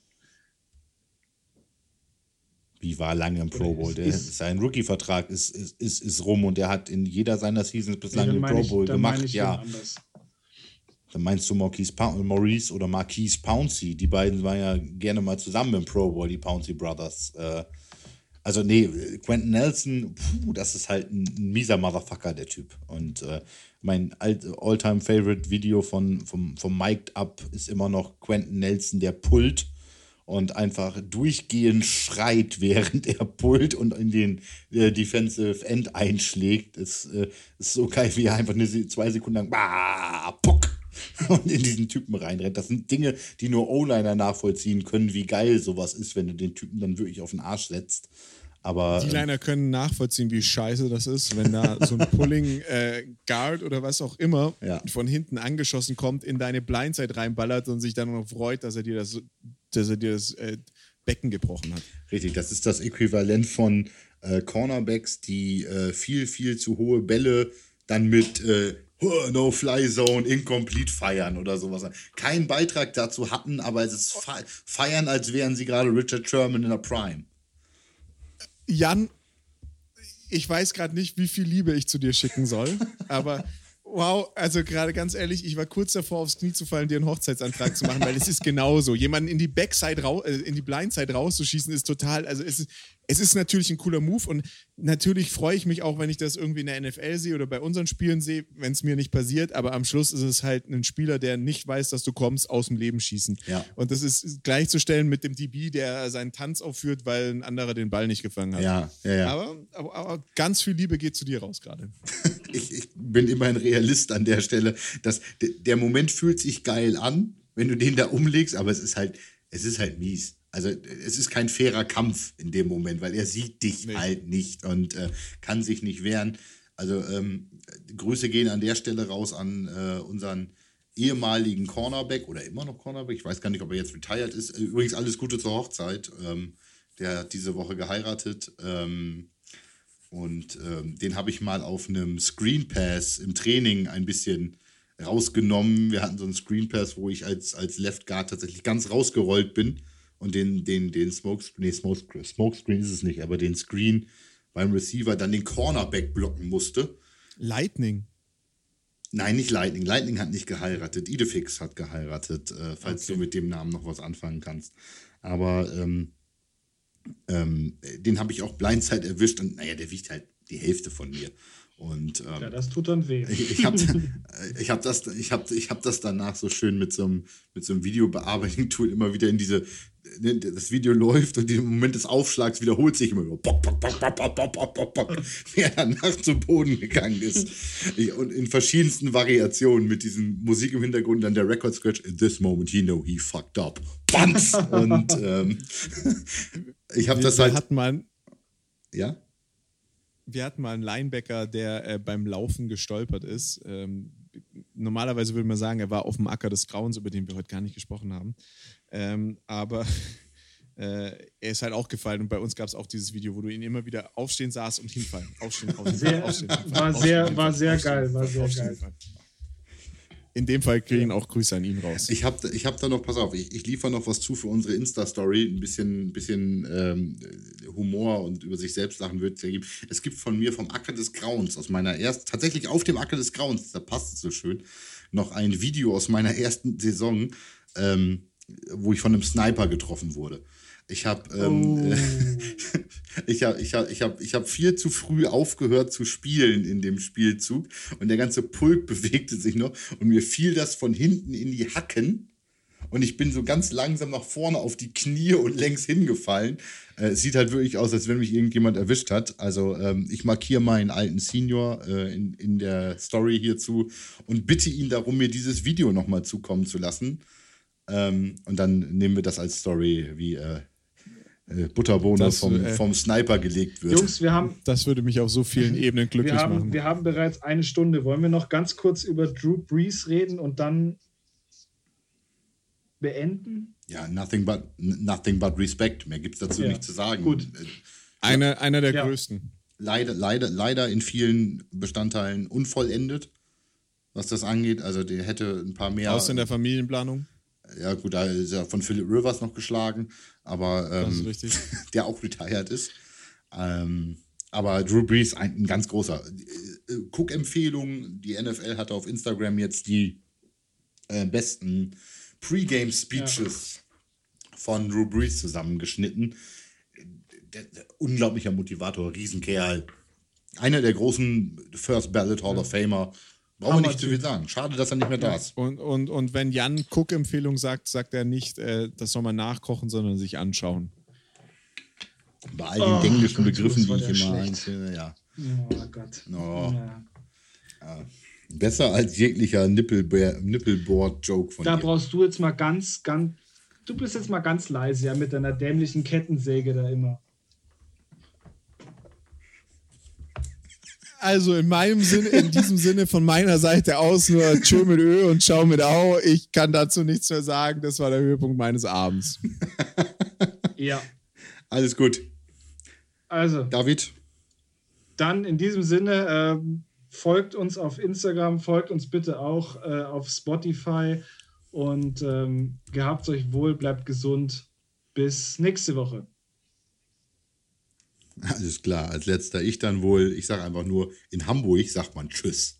Wie war lange im Pro Bowl? Der, ist, sein Rookie-Vertrag ist, ist, ist, ist rum und er hat in jeder seiner Seasons bislang den Pro Bowl ich, gemacht. Ja. Dann meinst du Maurice, Maurice oder Marquise Pouncey. Die beiden waren ja gerne mal zusammen im Pro Bowl, die Pouncey Brothers. Äh, also, nee, Quentin Nelson, puh, das ist halt ein, ein mieser Motherfucker, der Typ. Und äh, mein All-Time-Favorite-Video von, vom, vom Mic'd Up ist immer noch Quentin Nelson, der pullt und einfach durchgehend schreit, während er pullt und in den äh, Defensive End einschlägt. Das äh, ist so geil, wie er einfach eine, zwei Sekunden lang bah, puck, und in diesen Typen reinrennt. Das sind Dinge, die nur O-Liner nachvollziehen können, wie geil sowas ist, wenn du den Typen dann wirklich auf den Arsch setzt. Aber, die Liner ähm, können nachvollziehen, wie scheiße das ist, wenn da so ein Pulling äh, Guard oder was auch immer ja. von hinten angeschossen kommt, in deine Blindside reinballert und sich dann noch freut, dass er dir das, dass er dir das äh, Becken gebrochen hat. Richtig, das ist das Äquivalent von äh, Cornerbacks, die äh, viel, viel zu hohe Bälle dann mit äh, No-Fly-Zone, Incomplete feiern oder sowas. Keinen Beitrag dazu hatten, aber es ist feiern, als wären sie gerade Richard Sherman in der Prime. Jan, ich weiß gerade nicht, wie viel Liebe ich zu dir schicken soll, aber Wow, also gerade ganz ehrlich, ich war kurz davor, aufs Knie zu fallen, dir einen Hochzeitsantrag zu machen, weil es ist genauso. Jemanden in die Backside raus, äh, in die Blindside rauszuschießen, ist total, also es ist, es ist natürlich ein cooler Move und natürlich freue ich mich auch, wenn ich das irgendwie in der NFL sehe oder bei unseren Spielen sehe, wenn es mir nicht passiert, aber am Schluss ist es halt ein Spieler, der nicht weiß, dass du kommst, aus dem Leben schießen. Ja. Und das ist gleichzustellen mit dem DB, der seinen Tanz aufführt, weil ein anderer den Ball nicht gefangen hat. Ja, ja, ja. Aber, aber, aber ganz viel Liebe geht zu dir raus gerade. ich, ich bin immer ein Realist an der Stelle. Dass, der Moment fühlt sich geil an, wenn du den da umlegst, aber es ist halt, es ist halt mies. Also es ist kein fairer Kampf in dem Moment, weil er sieht dich Nee. halt nicht und äh, kann sich nicht wehren. Also ähm, Grüße gehen an der Stelle raus an äh, unseren ehemaligen Cornerback oder immer noch Cornerback. Ich weiß gar nicht, ob er jetzt retired ist. Äh, Übrigens alles Gute zur Hochzeit. Ähm, der hat diese Woche geheiratet. Ähm, und ähm, den habe ich mal auf einem Screen Pass im Training ein bisschen rausgenommen. Wir hatten so einen Screen Pass, wo ich als, als Left Guard tatsächlich ganz rausgerollt bin und den, den, den Smokescreen, nee, Smokescreen, Smokescreen ist es nicht, aber den Screen beim Receiver dann den Cornerback blocken musste. Lightning. Nein, nicht Lightning. Lightning hat nicht geheiratet. Idefix hat geheiratet, äh, falls Okay. du mit dem Namen noch was anfangen kannst. Aber ähm, ähm, den habe ich auch Blindzeit erwischt und naja, der wiegt halt die Hälfte von mir. Und, ähm, ja, das tut dann weh. Ich, ich habe ich hab das, ich hab, ich hab das danach so schön mit so einem, mit so einem Videobearbeiting-Tool immer wieder in diese, ne, das Video läuft und im Moment des Aufschlags wiederholt sich immer. wieder. Bock, bock, bock, bock, bock, bock, bock, bock, bock, wer danach zum Boden gegangen ist. und in verschiedensten Variationen mit diesen Musik im Hintergrund, dann der Record Scratch. In this moment he know he fucked up. Bams! Und ähm, ich habe das halt. Hat man. Ja? Wir hatten mal einen Linebacker, der äh, beim Laufen gestolpert ist. Ähm, normalerweise würde man sagen, er war auf dem Acker des Grauens, über den wir heute gar nicht gesprochen haben. Ähm, aber äh, er ist halt auch gefallen und bei uns gab es auch dieses Video, wo du ihn immer wieder aufstehen saß und hinfallen. Aufstehen, aufstehen, Sehr- aufstehen, hinfallen, war aufstehen, sehr- hinfallen, war sehr aufstehen, geil, war sehr geil. In dem Fall kriegen auch Grüße an ihn raus. Ich habe ich hab da noch, pass auf, ich, ich liefere noch was zu für unsere Insta-Story. Ein bisschen, bisschen ähm, Humor und über sich selbst lachen wird es ja geben. Es gibt von mir vom Acker des Grauens, aus meiner ersten, tatsächlich auf dem Acker des Grauens, da passt es so schön, noch ein Video aus meiner ersten Saison, ähm, wo ich von einem Sniper getroffen wurde. Ich habe ähm, Oh. ich hab, ich hab, ich hab, ich hab viel zu früh aufgehört zu spielen in dem Spielzug und der ganze Pulk bewegte sich noch und mir fiel das von hinten in die Hacken und ich bin so ganz langsam nach vorne auf die Knie und längs hingefallen. Äh, es sieht halt wirklich aus, als wenn mich irgendjemand erwischt hat. Also ähm, ich markiere meinen alten Senior äh, in, in der Story hierzu und bitte ihn darum, mir dieses Video nochmal zukommen zu lassen. Ähm, und dann nehmen wir das als Story, wie äh, Butterbohne Das, vom, äh, vom Sniper gelegt wird. Jungs, wir haben, Das würde mich auf so vielen Ebenen glücklich wir, haben, machen. wir haben bereits eine Stunde. Wollen wir noch ganz kurz über Drew Brees reden und dann beenden? Ja, nothing but, nothing but respect. Mehr gibt es dazu Ja. nicht zu sagen. Gut. Äh, Eine, einer der Ja. größten. leider, leider, leider in vielen Bestandteilen unvollendet, was das angeht. Also der hätte ein paar mehr. Außer in der Familienplanung. Ja, gut, da ist er von Philip Rivers noch geschlagen, aber ähm, der auch retired ist. Ähm, aber Drew Brees ein, ein ganz großer. Äh, äh, Guck-Empfehlung: Die NFL hatte auf Instagram jetzt die äh, besten Pre-Game-Speeches von Drew Brees zusammengeschnitten. Der, der, unglaublicher Motivator, Riesenkerl. Einer der großen First Ballot Hall of Famer. Brauchen wir nicht zu viel sagen. Schade, dass er nicht mehr da ist. Und, und, und wenn Jan Cook-Empfehlung sagt, sagt er nicht, äh, das soll man nachkochen, sondern sich anschauen. Bei all den Oh englischen Gott, Begriffen, die ich immer einzelne, ja. Oh Gott. Oh. Ja. Besser als jeglicher Nippelboard-Joke von Da dir. brauchst du jetzt mal ganz, ganz. Du bist jetzt mal ganz leise, ja, mit deiner dämlichen Kettensäge da immer. Also in meinem Sinne, in diesem Sinne von meiner Seite aus nur Tschö mit Ö und Ciao mit Au. Ich kann dazu nichts mehr sagen. Das war der Höhepunkt meines Abends. Ja. Alles gut. Also, David, dann in diesem Sinne, ähm, folgt uns auf Instagram, folgt uns bitte auch äh, auf Spotify und ähm, gehabt euch wohl, bleibt gesund. Bis nächste Woche. Alles klar. Als letzter ich dann wohl, ich sage einfach nur, in Hamburg sagt man Tschüss.